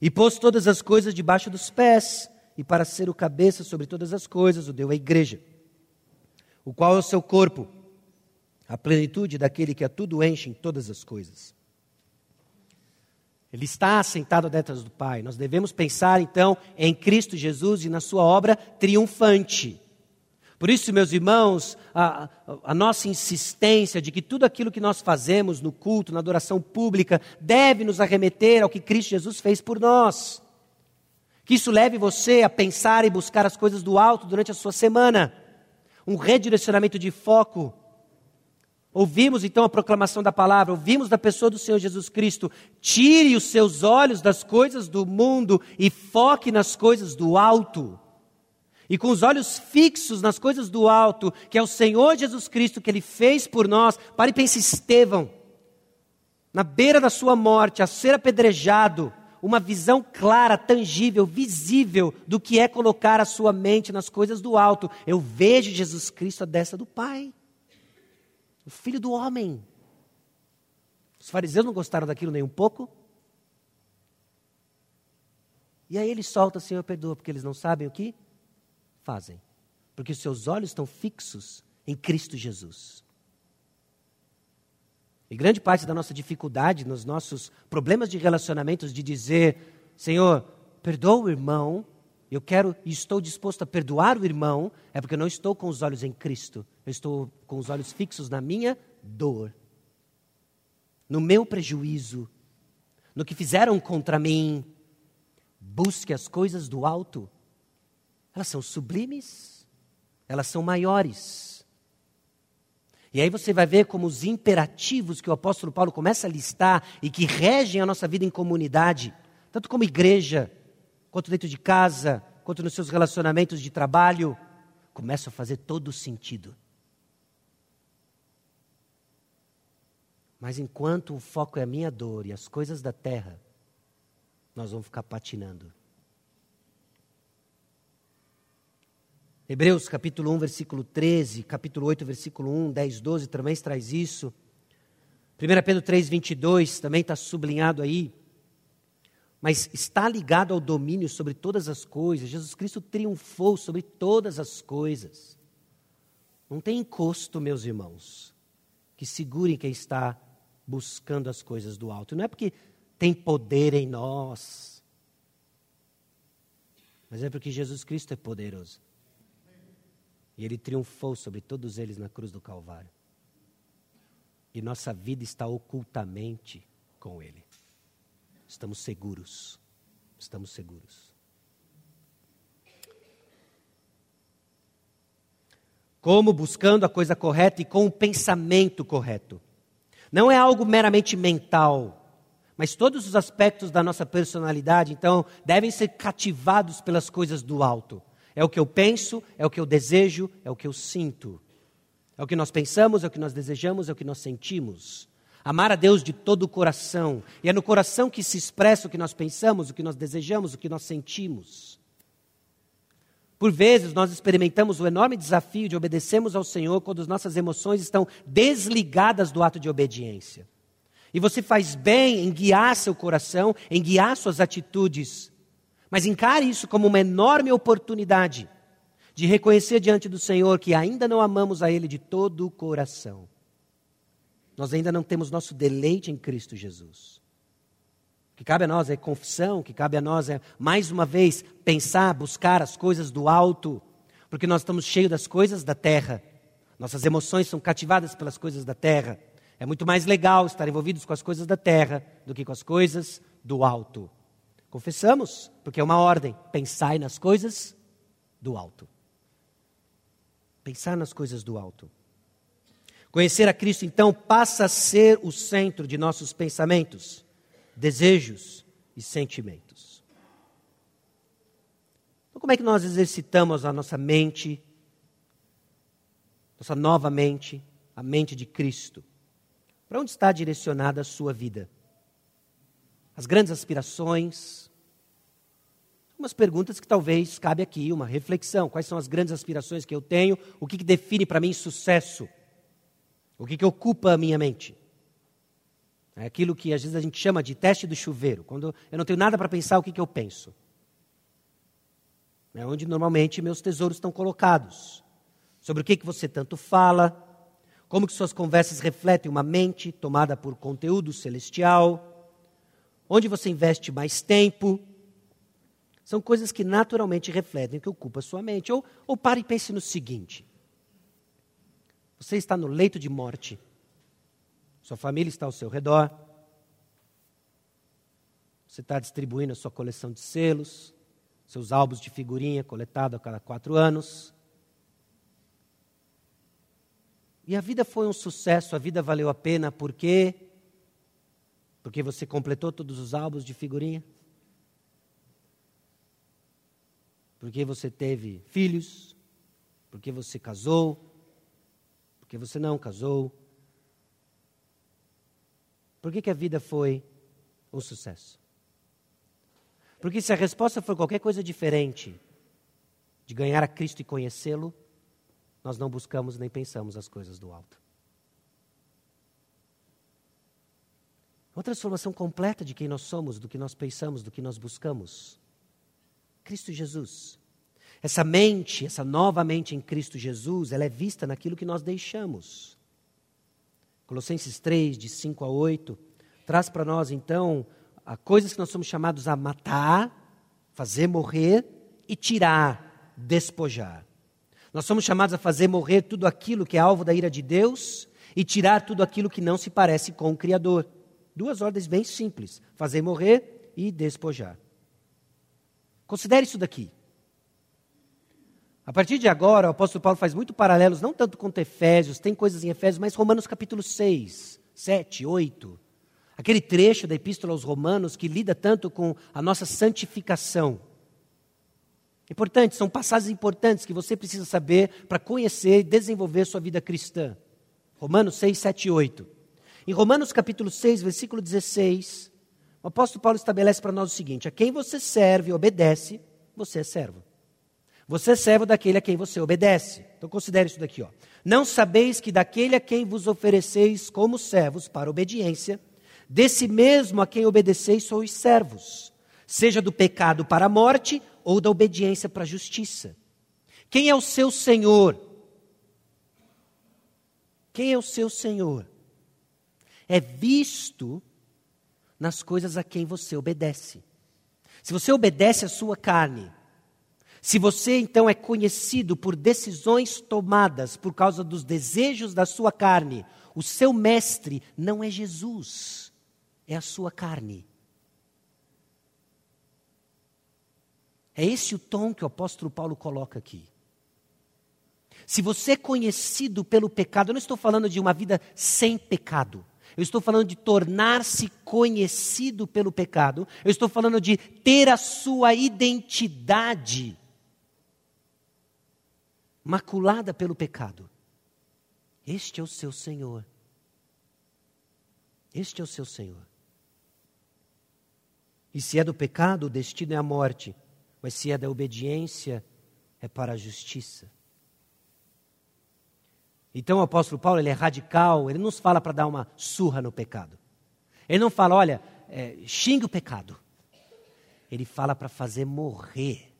S1: E pôs todas as coisas debaixo dos pés, e para ser o cabeça sobre todas as coisas, o deu à igreja, o qual é o seu corpo, a plenitude daquele que a tudo enche em todas as coisas. Ele está sentado à do Pai. Nós devemos pensar então em Cristo Jesus e na sua obra triunfante. Por isso, meus irmãos, a, a, nossa insistência de que tudo aquilo que nós fazemos no culto, na adoração pública, deve nos arremeter ao que Cristo Jesus fez por nós. Que isso leve você a pensar e buscar as coisas do alto durante a sua semana. Um redirecionamento de foco. Ouvimos então a proclamação da palavra, ouvimos da pessoa do Senhor Jesus Cristo. Tire os seus olhos das coisas do mundo e foque nas coisas do alto e com os olhos fixos nas coisas do alto, que é o Senhor Jesus Cristo que Ele fez por nós, pare e pense Estevão, na beira da sua morte, a ser apedrejado, uma visão clara, tangível, visível do que é colocar a sua mente nas coisas do alto. Eu vejo Jesus Cristo à destra do Pai, o Filho do homem. Os fariseus não gostaram daquilo nem um pouco. E aí ele solta, Senhor, perdoa, porque eles não sabem o que fazem, porque os seus olhos estão fixos em Cristo Jesus. E grande parte da nossa dificuldade nos nossos problemas de relacionamentos de dizer, Senhor, perdoa o irmão, eu quero e estou disposto a perdoar o irmão, é porque eu não estou com os olhos em Cristo, eu estou com os olhos fixos na minha dor, no meu prejuízo, no que fizeram contra mim. Busque as coisas do alto elas são sublimes, elas são maiores. E aí você vai ver como os imperativos que o apóstolo Paulo começa a listar e que regem a nossa vida em comunidade, tanto como igreja, quanto dentro de casa, quanto nos seus relacionamentos de trabalho, começam a fazer todo sentido. Mas enquanto o foco é a minha dor e as coisas da terra, nós vamos ficar patinando. Hebreus capítulo 1, versículo 13, capítulo 8, versículo 1, 10, 12 também traz isso. 1 Pedro 3, 22 também está sublinhado aí. Mas está ligado ao domínio sobre todas as coisas. Jesus Cristo triunfou sobre todas as coisas. Não tem encosto, meus irmãos, que segurem quem está buscando as coisas do alto. Não é porque tem poder em nós, mas é porque Jesus Cristo é poderoso. E ele triunfou sobre todos eles na cruz do Calvário. E nossa vida está ocultamente com ele. Estamos seguros. Estamos seguros. Como buscando a coisa correta e com o pensamento correto. Não é algo meramente mental, mas todos os aspectos da nossa personalidade, então, devem ser cativados pelas coisas do alto. É o que eu penso, é o que eu desejo, é o que eu sinto. É o que nós pensamos, é o que nós desejamos, é o que nós sentimos. Amar a Deus de todo o coração. E é no coração que se expressa o que nós pensamos, o que nós desejamos, o que nós sentimos. Por vezes nós experimentamos o enorme desafio de obedecermos ao Senhor quando as nossas emoções estão desligadas do ato de obediência. E você faz bem em guiar seu coração, em guiar suas atitudes mas encare isso como uma enorme oportunidade de reconhecer diante do Senhor que ainda não amamos a Ele de todo o coração. Nós ainda não temos nosso deleite em Cristo Jesus. Que cabe a nós é confissão, que cabe a nós é, mais uma vez, pensar, buscar as coisas do alto, porque nós estamos cheios das coisas da terra. Nossas emoções são cativadas pelas coisas da terra. É muito mais legal estar envolvidos com as coisas da terra do que com as coisas do alto. Confessamos, porque é uma ordem. Pensai nas coisas do alto. Pensar nas coisas do alto. Conhecer a Cristo, então, passa a ser o centro de nossos pensamentos, desejos e sentimentos. Então, como é que nós exercitamos a nossa mente, nossa nova mente, a mente de Cristo? Para onde está direcionada a sua vida? as grandes aspirações. Umas perguntas que talvez cabe aqui, uma reflexão. Quais são as grandes aspirações que eu tenho? O que, que define para mim sucesso? O que, que ocupa a minha mente? É aquilo que às vezes a gente chama de teste do chuveiro. Quando eu não tenho nada para pensar, o que, que eu penso? É onde normalmente meus tesouros estão colocados. Sobre o que, que você tanto fala, como que suas conversas refletem uma mente tomada por conteúdo celestial, onde você investe mais tempo. São coisas que naturalmente refletem o que ocupa sua mente. Ou, ou pare e pense no seguinte: você está no leito de morte, sua família está ao seu redor, você está distribuindo a sua coleção de selos, seus álbuns de figurinha coletado a cada quatro anos. E a vida foi um sucesso, a vida valeu a pena, por quê? Porque você completou todos os álbuns de figurinha? Porque você teve filhos? Porque você casou? Porque você não casou? Por que, que a vida foi um sucesso? Porque se a resposta for qualquer coisa diferente de ganhar a Cristo e conhecê-lo, nós não buscamos nem pensamos as coisas do alto. Uma transformação completa de quem nós somos, do que nós pensamos, do que nós buscamos. Cristo Jesus. Essa mente, essa nova mente em Cristo Jesus, ela é vista naquilo que nós deixamos. Colossenses 3, de 5 a 8, traz para nós então a coisas que nós somos chamados a matar, fazer morrer e tirar, despojar. Nós somos chamados a fazer morrer tudo aquilo que é alvo da ira de Deus e tirar tudo aquilo que não se parece com o Criador. Duas ordens bem simples: fazer morrer e despojar. Considere isso daqui. A partir de agora, o apóstolo Paulo faz muito paralelos, não tanto com Efésios, tem coisas em Efésios, mas Romanos capítulo 6, 7, 8. Aquele trecho da Epístola aos Romanos que lida tanto com a nossa santificação. Importante, são passagens importantes que você precisa saber para conhecer e desenvolver sua vida cristã. Romanos 6, 7 e 8. Em Romanos capítulo 6, versículo 16, o apóstolo Paulo estabelece para nós o seguinte: a quem você serve e obedece, você é servo. Você é servo daquele a quem você obedece. Então considere isso daqui, ó. Não sabeis que daquele a quem vos ofereceis como servos para obediência, Desse mesmo a quem obedeceis sois servos, seja do pecado para a morte ou da obediência para a justiça. Quem é o seu Senhor? Quem é o seu Senhor? É visto nas coisas a quem você obedece. Se você obedece à sua carne, se você então é conhecido por decisões tomadas por causa dos desejos da sua carne, o seu mestre não é Jesus é a sua carne. É esse o tom que o apóstolo Paulo coloca aqui. Se você é conhecido pelo pecado, eu não estou falando de uma vida sem pecado. Eu estou falando de tornar-se conhecido pelo pecado. Eu estou falando de ter a sua identidade maculada pelo pecado. Este é o seu Senhor. Este é o seu Senhor. E se é do pecado, o destino é a morte. Mas se é da obediência, é para a justiça. Então o apóstolo Paulo ele é radical, ele não nos fala para dar uma surra no pecado. Ele não fala, olha, é, xingue o pecado. Ele fala para fazer morrer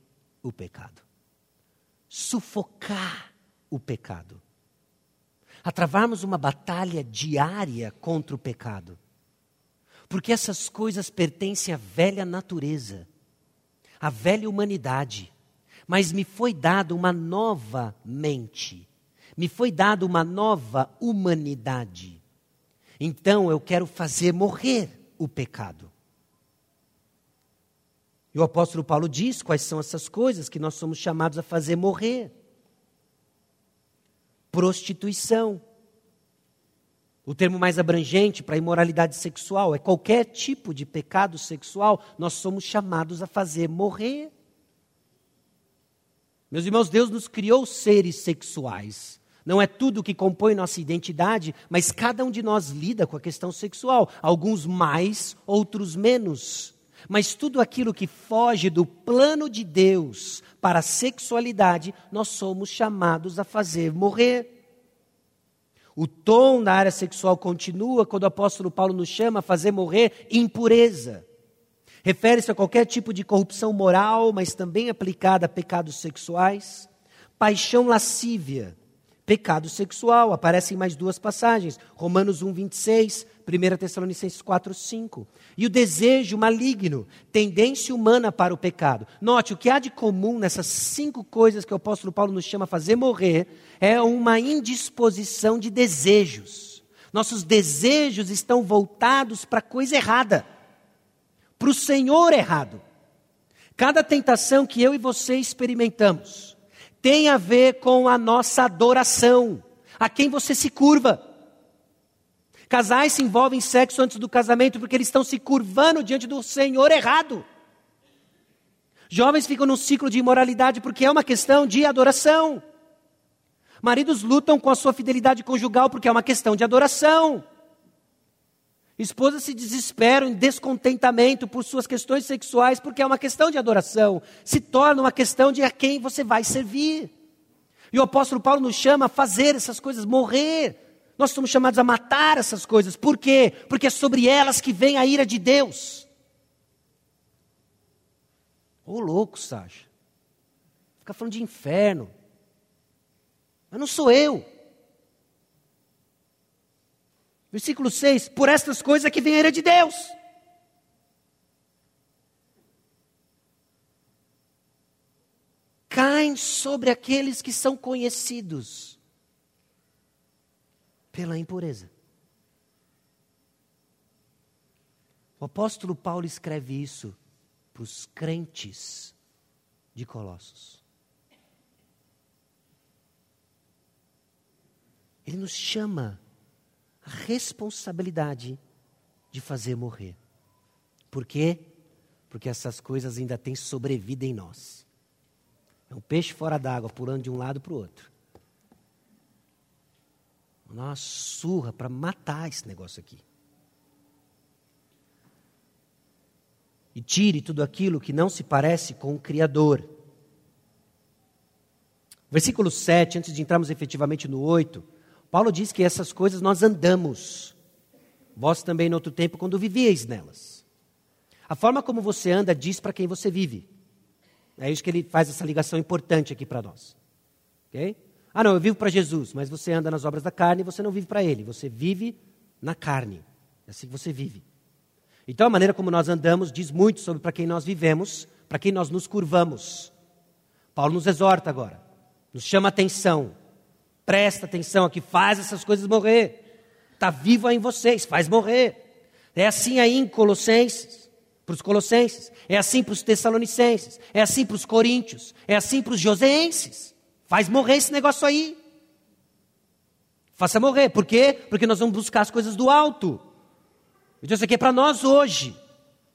S1: o pecado, sufocar o pecado, a travarmos uma batalha diária contra o pecado. Porque essas coisas pertencem à velha natureza, à velha humanidade. Mas me foi dada uma nova mente, me foi dada uma nova humanidade. Então eu quero fazer morrer o pecado. E o apóstolo Paulo diz quais são essas coisas que nós somos chamados a fazer morrer: prostituição o termo mais abrangente para imoralidade sexual é qualquer tipo de pecado sexual, nós somos chamados a fazer morrer. Meus irmãos, Deus nos criou seres sexuais. Não é tudo que compõe nossa identidade, mas cada um de nós lida com a questão sexual, alguns mais, outros menos. Mas tudo aquilo que foge do plano de Deus para a sexualidade, nós somos chamados a fazer morrer. O tom na área sexual continua quando o apóstolo Paulo nos chama a fazer morrer impureza. Refere-se a qualquer tipo de corrupção moral, mas também aplicada a pecados sexuais, paixão lascívia, pecado sexual. Aparecem mais duas passagens: Romanos 1, 26, 1 Tessalonicenses 4, 5. E o desejo maligno, tendência humana para o pecado. Note, o que há de comum nessas cinco coisas que o apóstolo Paulo nos chama a fazer morrer é uma indisposição de desejos. Nossos desejos estão voltados para a coisa errada, para o Senhor errado. Cada tentação que eu e você experimentamos tem a ver com a nossa adoração, a quem você se curva. Casais se envolvem em sexo antes do casamento porque eles estão se curvando diante do Senhor errado. Jovens ficam num ciclo de imoralidade porque é uma questão de adoração. Maridos lutam com a sua fidelidade conjugal porque é uma questão de adoração. Esposas se desesperam em descontentamento por suas questões sexuais porque é uma questão de adoração. Se torna uma questão de a quem você vai servir. E o apóstolo Paulo nos chama a fazer essas coisas, morrer nós somos chamados a matar essas coisas. Por quê? Porque é sobre elas que vem a ira de Deus. Ô louco, Sasha. Fica falando de inferno. Mas não sou eu. Versículo 6: Por estas coisas que vem a ira de Deus. Caem sobre aqueles que são conhecidos pela impureza. O apóstolo Paulo escreve isso para os crentes de Colossos. Ele nos chama responsabilidade de fazer morrer. Por quê? Porque essas coisas ainda têm sobrevida em nós. É um peixe fora d'água, pulando de um lado para o outro uma surra para matar esse negócio aqui. E tire tudo aquilo que não se parece com o Criador. Versículo 7, antes de entrarmos efetivamente no 8, Paulo diz que essas coisas nós andamos. Vós também, no outro tempo, quando vivíeis nelas. A forma como você anda diz para quem você vive. É isso que ele faz essa ligação importante aqui para nós. Ok? Ah, não, eu vivo para Jesus, mas você anda nas obras da carne e você não vive para Ele, você vive na carne. É assim que você vive. Então, a maneira como nós andamos diz muito sobre para quem nós vivemos, para quem nós nos curvamos. Paulo nos exorta agora, nos chama atenção, presta atenção aqui, faz essas coisas morrer. Está vivo aí em vocês, faz morrer. É assim aí em Colossenses, para os Colossenses, é assim para os Tessalonicenses, é assim para os Coríntios, é assim para os Joseenses. Faz morrer esse negócio aí. Faça morrer. Por quê? Porque nós vamos buscar as coisas do alto. Então isso aqui é para nós hoje.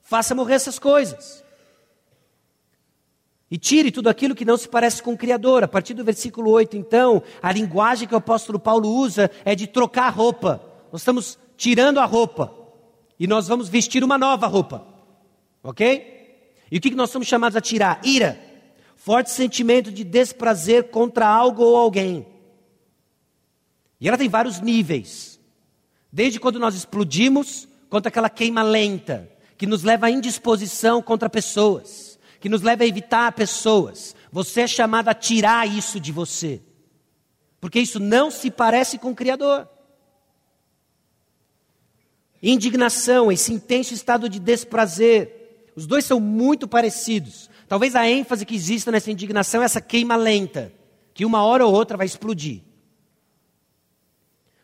S1: Faça morrer essas coisas. E tire tudo aquilo que não se parece com o Criador. A partir do versículo 8, então, a linguagem que o apóstolo Paulo usa é de trocar roupa. Nós estamos tirando a roupa. E nós vamos vestir uma nova roupa. Ok? E o que nós somos chamados a tirar? Ira forte sentimento de desprazer contra algo ou alguém. E ela tem vários níveis. Desde quando nós explodimos, contra aquela queima lenta, que nos leva à indisposição contra pessoas, que nos leva a evitar pessoas. Você é chamado a tirar isso de você, porque isso não se parece com o Criador. Indignação, esse intenso estado de desprazer, os dois são muito parecidos. Talvez a ênfase que exista nessa indignação é essa queima lenta, que uma hora ou outra vai explodir.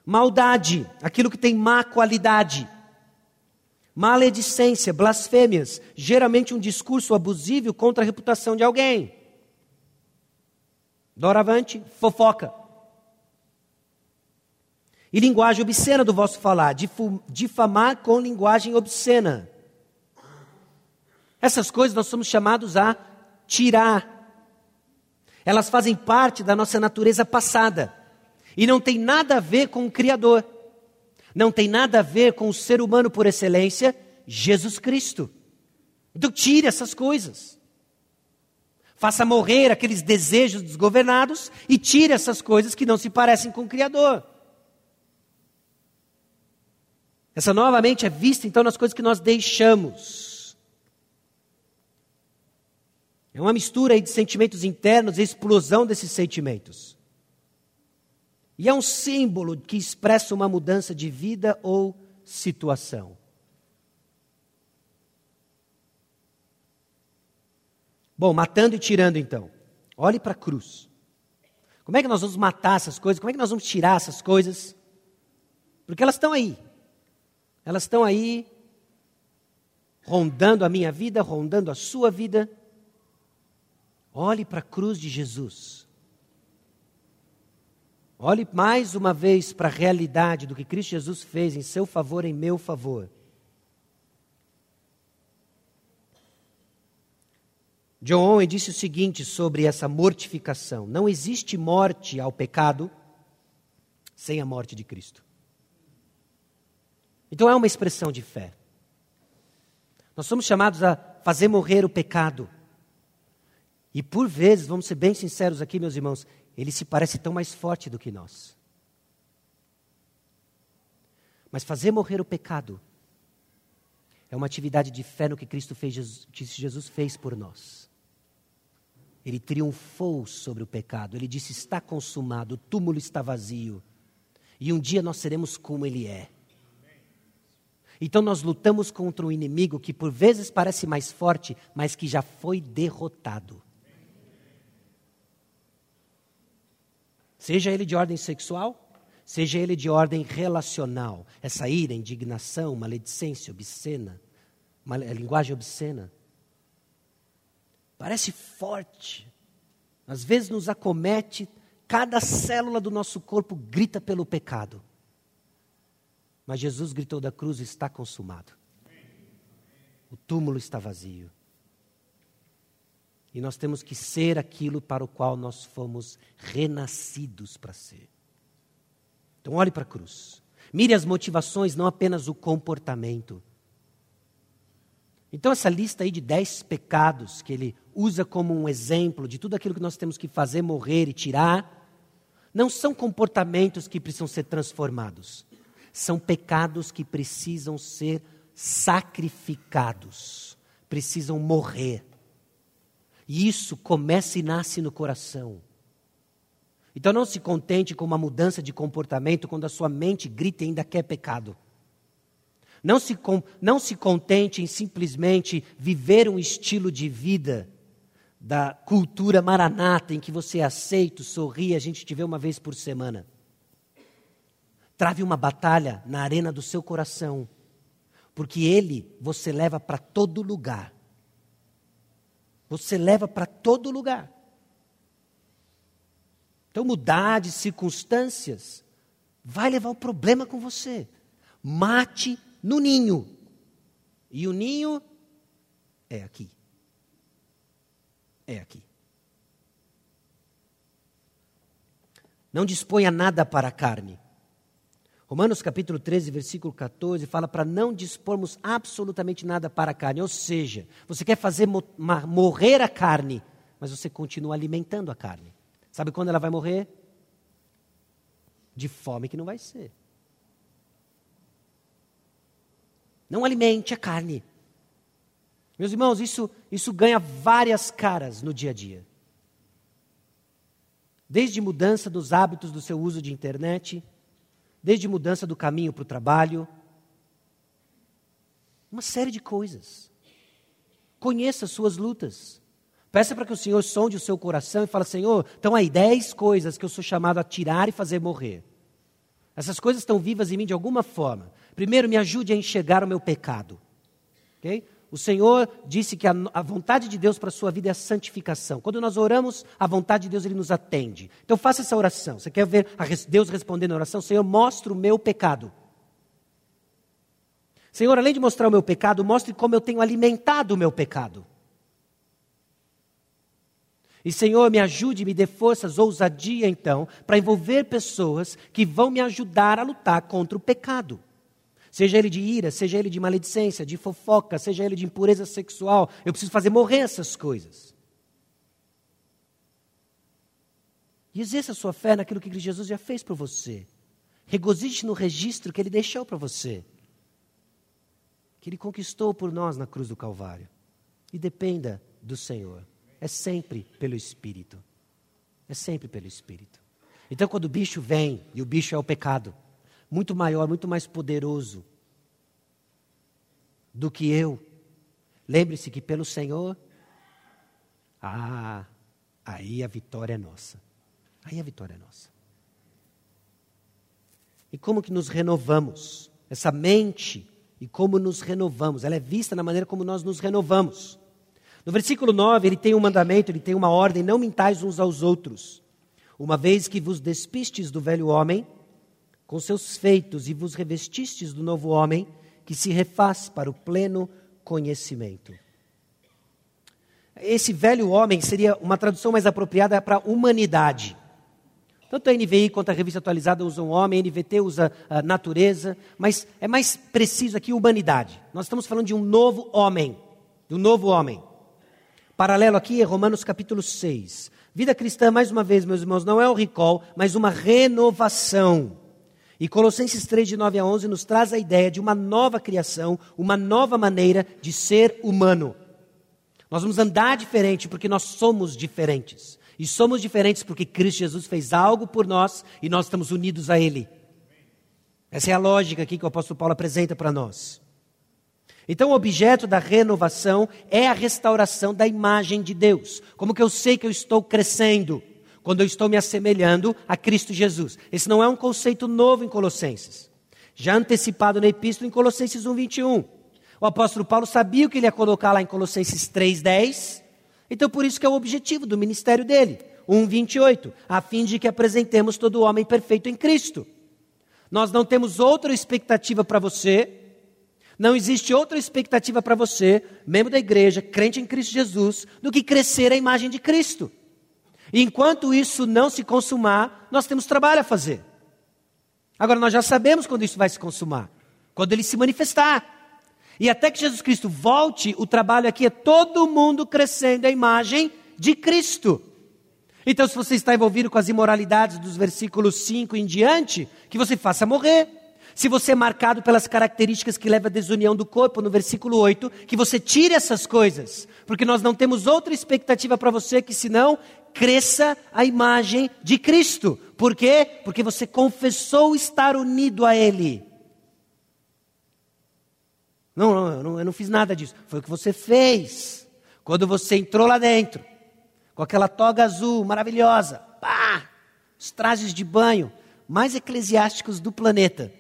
S1: Maldade, aquilo que tem má qualidade. Maledicência, blasfêmias, geralmente um discurso abusivo contra a reputação de alguém. Doravante, fofoca. E linguagem obscena do vosso falar, difamar com linguagem obscena. Essas coisas nós somos chamados a tirar. Elas fazem parte da nossa natureza passada. E não tem nada a ver com o Criador. Não tem nada a ver com o ser humano por excelência, Jesus Cristo. Então tire essas coisas. Faça morrer aqueles desejos desgovernados e tire essas coisas que não se parecem com o Criador. Essa novamente é vista então nas coisas que nós deixamos. É uma mistura de sentimentos internos e explosão desses sentimentos. E é um símbolo que expressa uma mudança de vida ou situação. Bom, matando e tirando então. Olhe para a cruz. Como é que nós vamos matar essas coisas? Como é que nós vamos tirar essas coisas? Porque elas estão aí. Elas estão aí, rondando a minha vida, rondando a sua vida. Olhe para a cruz de Jesus. Olhe mais uma vez para a realidade do que Cristo Jesus fez em seu favor, em meu favor. John Owen disse o seguinte sobre essa mortificação: não existe morte ao pecado sem a morte de Cristo. Então é uma expressão de fé. Nós somos chamados a fazer morrer o pecado. E por vezes, vamos ser bem sinceros aqui, meus irmãos, ele se parece tão mais forte do que nós. Mas fazer morrer o pecado é uma atividade de fé no que Cristo fez, que Jesus fez por nós. Ele triunfou sobre o pecado. Ele disse: Está consumado, o túmulo está vazio. E um dia nós seremos como Ele é. Então nós lutamos contra um inimigo que por vezes parece mais forte, mas que já foi derrotado. Seja ele de ordem sexual, seja ele de ordem relacional. Essa ira, indignação, maledicência obscena, uma linguagem obscena. Parece forte. Às vezes nos acomete, cada célula do nosso corpo grita pelo pecado. Mas Jesus gritou da cruz: está consumado. O túmulo está vazio. E nós temos que ser aquilo para o qual nós fomos renascidos para ser. Então, olhe para a cruz. Mire as motivações, não apenas o comportamento. Então, essa lista aí de dez pecados que ele usa como um exemplo de tudo aquilo que nós temos que fazer, morrer e tirar, não são comportamentos que precisam ser transformados. São pecados que precisam ser sacrificados, precisam morrer. E isso começa e nasce no coração. Então não se contente com uma mudança de comportamento quando a sua mente grita e ainda quer pecado. Não se, não se contente em simplesmente viver um estilo de vida da cultura maranata, em que você é aceito, sorri, a gente te vê uma vez por semana. Trave uma batalha na arena do seu coração, porque ele você leva para todo lugar. Você leva para todo lugar. Então, mudar de circunstâncias vai levar o problema com você. Mate no ninho. E o ninho é aqui. É aqui. Não disponha nada para a carne. Romanos capítulo 13, versículo 14, fala para não dispormos absolutamente nada para a carne. Ou seja, você quer fazer morrer a carne, mas você continua alimentando a carne. Sabe quando ela vai morrer? De fome que não vai ser. Não alimente a carne. Meus irmãos, isso, isso ganha várias caras no dia a dia. Desde mudança dos hábitos do seu uso de internet, desde mudança do caminho para o trabalho, uma série de coisas. Conheça as suas lutas. Peça para que o Senhor sonde o seu coração e fale, Senhor, estão aí dez coisas que eu sou chamado a tirar e fazer morrer. Essas coisas estão vivas em mim de alguma forma. Primeiro, me ajude a enxergar o meu pecado. Okay? O Senhor disse que a, a vontade de Deus para a sua vida é a santificação. Quando nós oramos, a vontade de Deus ele nos atende. Então faça essa oração. Você quer ver Deus respondendo a oração? Senhor, mostra o meu pecado. Senhor, além de mostrar o meu pecado, mostre como eu tenho alimentado o meu pecado. E Senhor, me ajude, me dê forças, ousadia então, para envolver pessoas que vão me ajudar a lutar contra o pecado. Seja ele de ira, seja ele de maledicência, de fofoca, seja ele de impureza sexual, eu preciso fazer morrer essas coisas. E exerça a sua fé naquilo que Jesus já fez por você. Regozije no registro que ele deixou para você. Que ele conquistou por nós na cruz do Calvário. E dependa do Senhor. É sempre pelo Espírito. É sempre pelo Espírito. Então, quando o bicho vem, e o bicho é o pecado, muito maior, muito mais poderoso do que eu, lembre-se que pelo Senhor, ah, aí a vitória é nossa. Aí a vitória é nossa. E como que nos renovamos? Essa mente e como nos renovamos. Ela é vista na maneira como nós nos renovamos. No versículo 9, ele tem um mandamento, ele tem uma ordem: não mintais uns aos outros, uma vez que vos despistes do velho homem com seus feitos e vos revestistes do novo homem, que se refaz para o pleno conhecimento. Esse velho homem seria uma tradução mais apropriada para humanidade. Tanto a NVI quanto a revista atualizada usam homem, a NVT usa a natureza, mas é mais preciso aqui humanidade. Nós estamos falando de um novo homem, de um novo homem. Paralelo aqui é Romanos capítulo 6. Vida cristã, mais uma vez, meus irmãos, não é um recall, mas uma renovação. E Colossenses 3, de 9 a 11, nos traz a ideia de uma nova criação, uma nova maneira de ser humano. Nós vamos andar diferente porque nós somos diferentes. E somos diferentes porque Cristo Jesus fez algo por nós e nós estamos unidos a Ele. Essa é a lógica aqui que o apóstolo Paulo apresenta para nós. Então, o objeto da renovação é a restauração da imagem de Deus. Como que eu sei que eu estou crescendo? Quando eu estou me assemelhando a Cristo Jesus. Esse não é um conceito novo em Colossenses. Já antecipado na epístola em Colossenses 1, 21. O apóstolo Paulo sabia o que ele ia colocar lá em Colossenses 3, 10 então, por isso que é o objetivo do ministério dele. 1,28, a fim de que apresentemos todo homem perfeito em Cristo. Nós não temos outra expectativa para você, não existe outra expectativa para você, membro da igreja, crente em Cristo Jesus, do que crescer a imagem de Cristo. Enquanto isso não se consumar, nós temos trabalho a fazer. Agora, nós já sabemos quando isso vai se consumar quando ele se manifestar. E até que Jesus Cristo volte, o trabalho aqui é todo mundo crescendo a imagem de Cristo. Então, se você está envolvido com as imoralidades dos versículos 5 em diante, que você faça morrer. Se você é marcado pelas características que levam à desunião do corpo, no versículo 8, que você tire essas coisas, porque nós não temos outra expectativa para você que senão cresça a imagem de Cristo. Por quê? Porque você confessou estar unido a Ele. Não, não eu, não, eu não fiz nada disso. Foi o que você fez. Quando você entrou lá dentro, com aquela toga azul maravilhosa, pá, os trajes de banho mais eclesiásticos do planeta.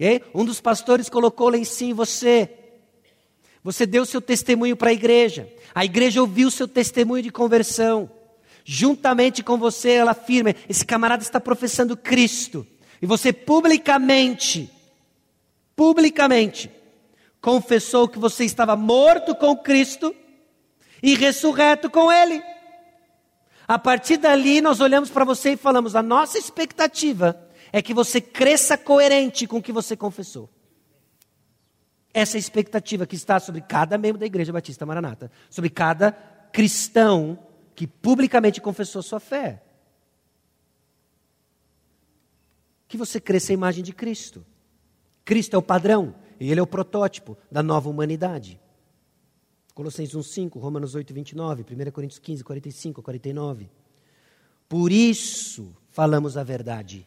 S1: Okay? Um dos pastores colocou lá em cima você. Você deu seu testemunho para a igreja. A igreja ouviu seu testemunho de conversão. Juntamente com você, ela afirma: esse camarada está professando Cristo. E você publicamente publicamente, confessou que você estava morto com Cristo e ressurreto com Ele. A partir dali, nós olhamos para você e falamos: a nossa expectativa é que você cresça coerente com o que você confessou. Essa é a expectativa que está sobre cada membro da Igreja Batista Maranata, sobre cada cristão que publicamente confessou sua fé. Que você cresça a imagem de Cristo. Cristo é o padrão e ele é o protótipo da nova humanidade. Colossenses 1:5, Romanos 8:29, 1 Coríntios 15, 45, 49. Por isso falamos a verdade.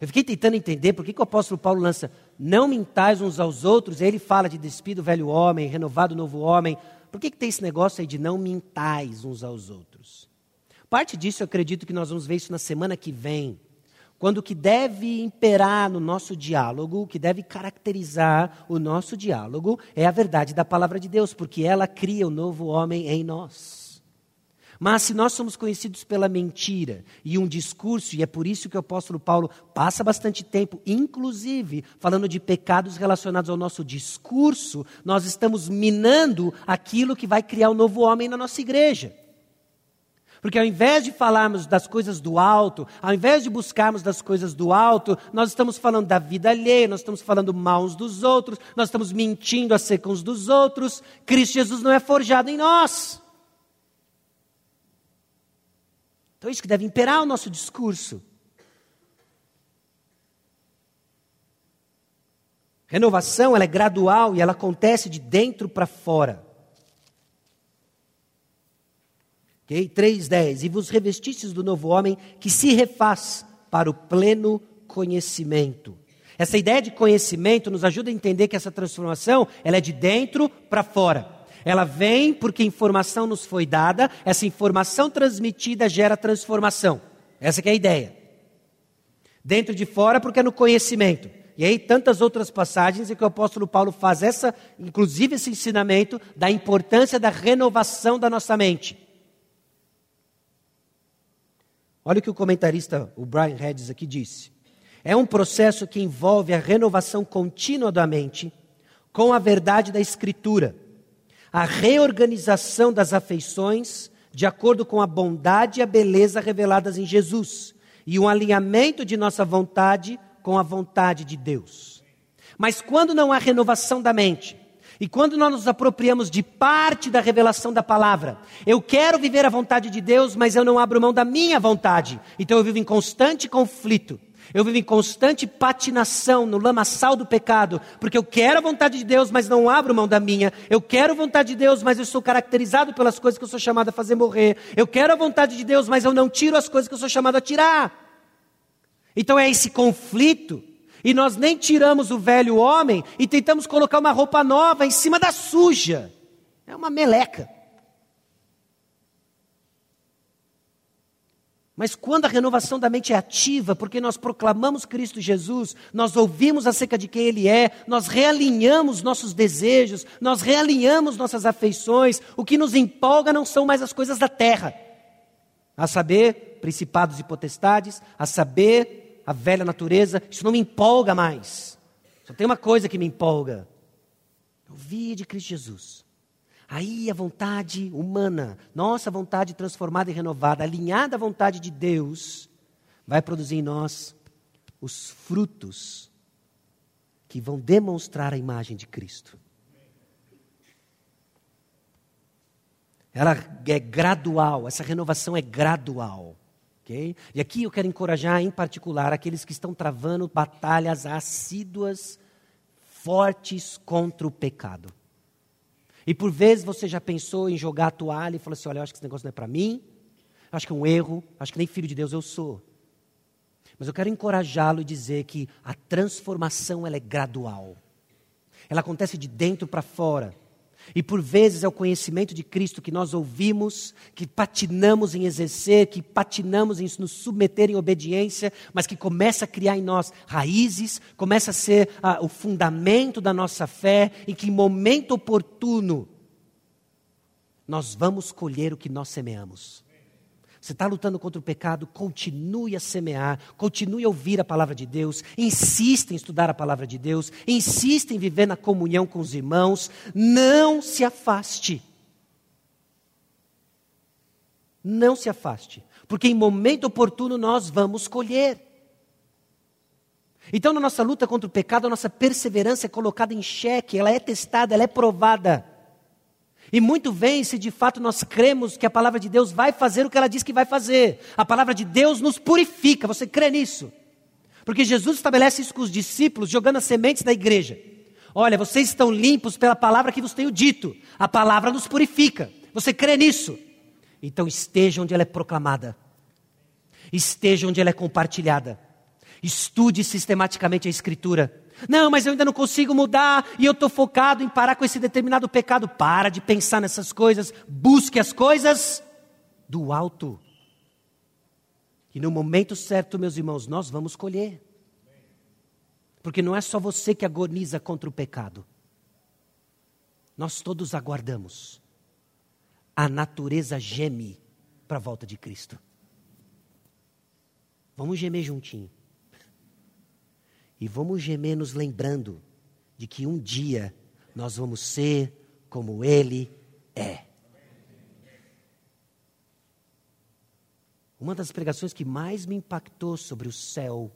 S1: Eu fiquei tentando entender por que, que o apóstolo Paulo lança não mintais uns aos outros, ele fala de despido velho homem, renovado novo homem. Por que, que tem esse negócio aí de não mintais uns aos outros? Parte disso eu acredito que nós vamos ver isso na semana que vem. Quando o que deve imperar no nosso diálogo, o que deve caracterizar o nosso diálogo, é a verdade da palavra de Deus, porque ela cria o novo homem em nós. Mas se nós somos conhecidos pela mentira e um discurso, e é por isso que o apóstolo Paulo passa bastante tempo, inclusive falando de pecados relacionados ao nosso discurso, nós estamos minando aquilo que vai criar o novo homem na nossa igreja. Porque ao invés de falarmos das coisas do alto, ao invés de buscarmos das coisas do alto, nós estamos falando da vida alheia, nós estamos falando mal uns dos outros, nós estamos mentindo acerca uns dos outros. Cristo Jesus não é forjado em nós. Então é isso que deve imperar o nosso discurso. Renovação ela é gradual e ela acontece de dentro para fora. Okay? 3,10. E vos revestistes do novo homem que se refaz para o pleno conhecimento. Essa ideia de conhecimento nos ajuda a entender que essa transformação ela é de dentro para fora. Ela vem porque informação nos foi dada, essa informação transmitida gera transformação. Essa é a ideia. Dentro de fora porque é no conhecimento. E aí tantas outras passagens em que o apóstolo Paulo faz essa, inclusive esse ensinamento da importância da renovação da nossa mente. Olha o que o comentarista, o Brian Hedges aqui disse. É um processo que envolve a renovação contínua da mente com a verdade da escritura, a reorganização das afeições de acordo com a bondade e a beleza reveladas em Jesus e um alinhamento de nossa vontade com a vontade de Deus. Mas quando não há renovação da mente, e quando nós nos apropriamos de parte da revelação da palavra, eu quero viver a vontade de Deus, mas eu não abro mão da minha vontade. Então eu vivo em constante conflito. Eu vivo em constante patinação no lamaçal do pecado, porque eu quero a vontade de Deus, mas não abro mão da minha. Eu quero a vontade de Deus, mas eu sou caracterizado pelas coisas que eu sou chamado a fazer morrer. Eu quero a vontade de Deus, mas eu não tiro as coisas que eu sou chamado a tirar. Então é esse conflito. E nós nem tiramos o velho homem e tentamos colocar uma roupa nova em cima da suja. É uma meleca. Mas quando a renovação da mente é ativa, porque nós proclamamos Cristo Jesus, nós ouvimos acerca de quem Ele é, nós realinhamos nossos desejos, nós realinhamos nossas afeições, o que nos empolga não são mais as coisas da terra, a saber, principados e potestades, a saber, a velha natureza, isso não me empolga mais. Só tem uma coisa que me empolga: ouvir de Cristo Jesus. Aí a vontade humana, nossa vontade transformada e renovada, alinhada à vontade de Deus, vai produzir em nós os frutos que vão demonstrar a imagem de Cristo. Ela é gradual, essa renovação é gradual. Okay? E aqui eu quero encorajar, em particular, aqueles que estão travando batalhas assíduas, fortes contra o pecado. E por vezes você já pensou em jogar a toalha e falou assim: olha, eu acho que esse negócio não é para mim, acho que é um erro, acho que nem filho de Deus eu sou. Mas eu quero encorajá-lo e dizer que a transformação ela é gradual. Ela acontece de dentro para fora. E por vezes é o conhecimento de Cristo que nós ouvimos, que patinamos em exercer, que patinamos em nos submeter em obediência, mas que começa a criar em nós raízes, começa a ser ah, o fundamento da nossa fé, e que em momento oportuno nós vamos colher o que nós semeamos. Você está lutando contra o pecado, continue a semear, continue a ouvir a palavra de Deus, insista em estudar a palavra de Deus, insista em viver na comunhão com os irmãos, não se afaste. Não se afaste, porque em momento oportuno nós vamos colher. Então, na nossa luta contra o pecado, a nossa perseverança é colocada em xeque, ela é testada, ela é provada. E muito bem se de fato nós cremos que a palavra de Deus vai fazer o que ela diz que vai fazer. A palavra de Deus nos purifica, você crê nisso? Porque Jesus estabelece isso com os discípulos, jogando as sementes da igreja. Olha, vocês estão limpos pela palavra que vos tenho dito. A palavra nos purifica. Você crê nisso? Então esteja onde ela é proclamada. Esteja onde ela é compartilhada. Estude sistematicamente a Escritura. Não, mas eu ainda não consigo mudar e eu estou focado em parar com esse determinado pecado. Para de pensar nessas coisas. Busque as coisas do alto. E no momento certo, meus irmãos, nós vamos colher. Porque não é só você que agoniza contra o pecado. Nós todos aguardamos. A natureza geme para a volta de Cristo. Vamos gemer juntinho. E vamos gemer nos lembrando de que um dia nós vamos ser como Ele é. Uma das pregações que mais me impactou sobre o céu,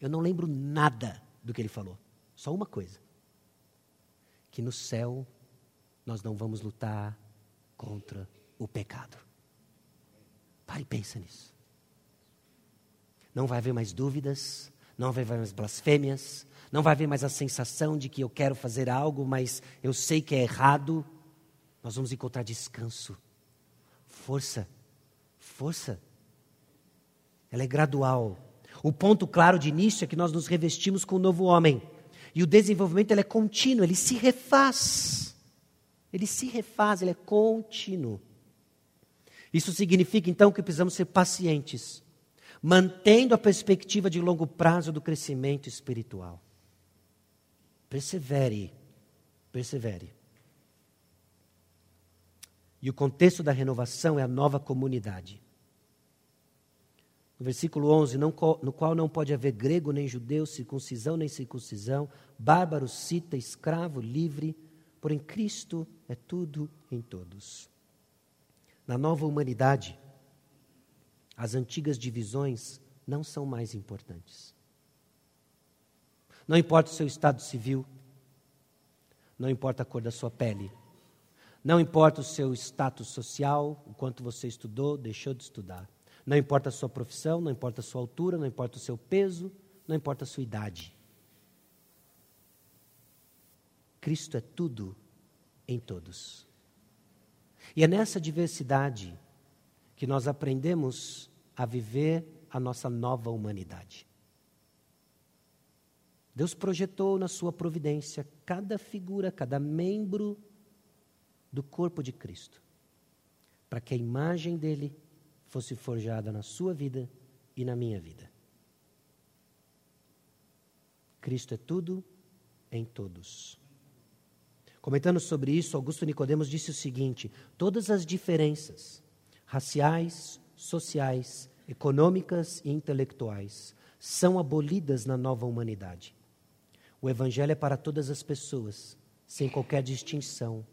S1: eu não lembro nada do que ele falou, só uma coisa: que no céu nós não vamos lutar contra o pecado. Pare e pensa nisso. Não vai haver mais dúvidas, não vai haver mais blasfêmias, não vai haver mais a sensação de que eu quero fazer algo, mas eu sei que é errado. Nós vamos encontrar descanso, Força, força. Ela é gradual. O ponto claro de início é que nós nos revestimos com o novo homem. E o desenvolvimento ele é contínuo, ele se refaz. Ele se refaz, ele é contínuo. Isso significa então que precisamos ser pacientes, mantendo a perspectiva de longo prazo do crescimento espiritual. Persevere, persevere. E o contexto da renovação é a nova comunidade. No versículo 11, não, no qual não pode haver grego nem judeu, circuncisão nem circuncisão, bárbaro, cita, escravo, livre, porém Cristo é tudo em todos. Na nova humanidade, as antigas divisões não são mais importantes. Não importa o seu estado civil, não importa a cor da sua pele, não importa o seu status social, o quanto você estudou, deixou de estudar. Não importa a sua profissão, não importa a sua altura, não importa o seu peso, não importa a sua idade. Cristo é tudo em todos. E é nessa diversidade que nós aprendemos a viver a nossa nova humanidade. Deus projetou na sua providência cada figura, cada membro do corpo de Cristo, para que a imagem dele fosse forjada na sua vida e na minha vida. Cristo é tudo em todos. Comentando sobre isso, Augusto Nicodemos disse o seguinte: todas as diferenças raciais, sociais, econômicas e intelectuais são abolidas na nova humanidade. O evangelho é para todas as pessoas, sem qualquer distinção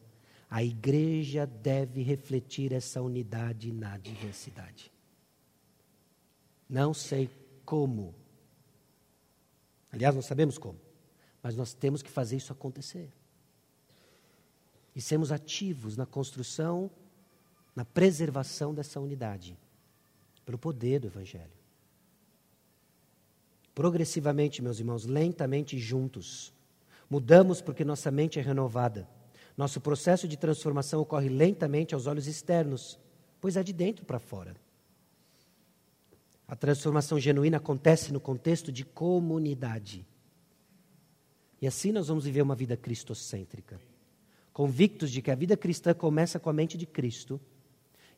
S1: a igreja deve refletir essa unidade na diversidade. Não sei como. Aliás, nós sabemos como. Mas nós temos que fazer isso acontecer. E sermos ativos na construção, na preservação dessa unidade, pelo poder do Evangelho. Progressivamente, meus irmãos, lentamente juntos, mudamos porque nossa mente é renovada nosso processo de transformação ocorre lentamente aos olhos externos, pois é de dentro para fora. A transformação genuína acontece no contexto de comunidade. E assim nós vamos viver uma vida cristocêntrica, convictos de que a vida cristã começa com a mente de Cristo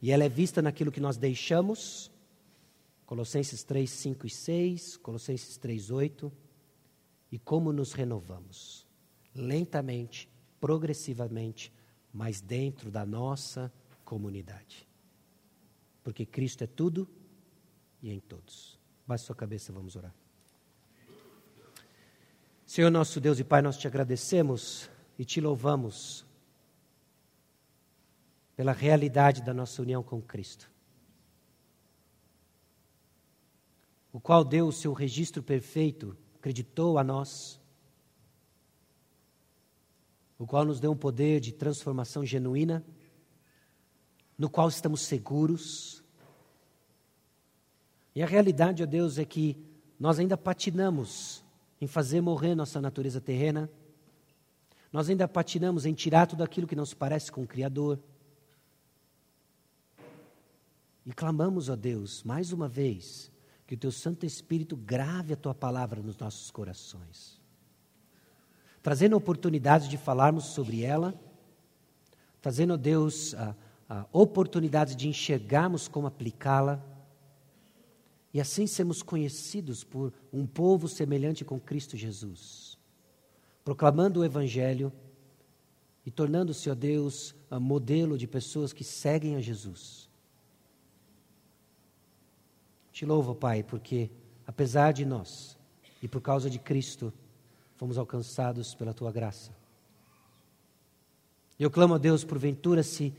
S1: e ela é vista naquilo que nós deixamos, Colossenses 3, 5 e 6, Colossenses 3, 8, e como nos renovamos, lentamente, progressivamente, mas dentro da nossa comunidade. Porque Cristo é tudo e em todos. Baixe sua cabeça, vamos orar. Senhor nosso Deus e Pai, nós te agradecemos e te louvamos pela realidade da nossa união com Cristo. O qual deu o seu registro perfeito, acreditou a nós o qual nos deu um poder de transformação genuína, no qual estamos seguros. E a realidade, ó Deus, é que nós ainda patinamos em fazer morrer nossa natureza terrena, nós ainda patinamos em tirar tudo aquilo que não se parece com o Criador. E clamamos, ó Deus, mais uma vez, que o Teu Santo Espírito grave a Tua palavra nos nossos corações trazendo oportunidades de falarmos sobre ela, trazendo, Deus, a, a oportunidades de enxergarmos como aplicá-la, e assim sermos conhecidos por um povo semelhante com Cristo Jesus, proclamando o Evangelho e tornando-se, ó Deus, modelo de pessoas que seguem a Jesus. Te louvo, Pai, porque apesar de nós e por causa de Cristo, fomos alcançados pela tua graça. Eu clamo a Deus, porventura, se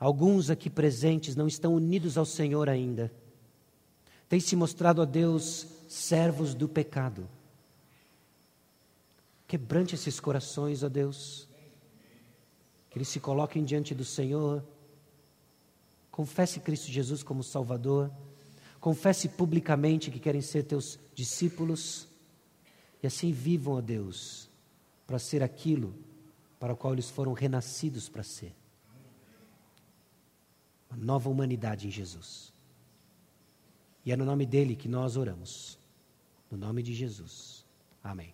S1: alguns aqui presentes não estão unidos ao Senhor ainda, têm se mostrado a Deus servos do pecado. Quebrante esses corações, ó Deus, que eles se coloquem diante do Senhor, confesse Cristo Jesus como Salvador, confesse publicamente que querem ser teus discípulos e assim vivam, ó Deus, para ser aquilo para o qual eles foram renascidos para ser. uma nova humanidade em Jesus. E é no nome dele que nós oramos. No nome de Jesus. Amém.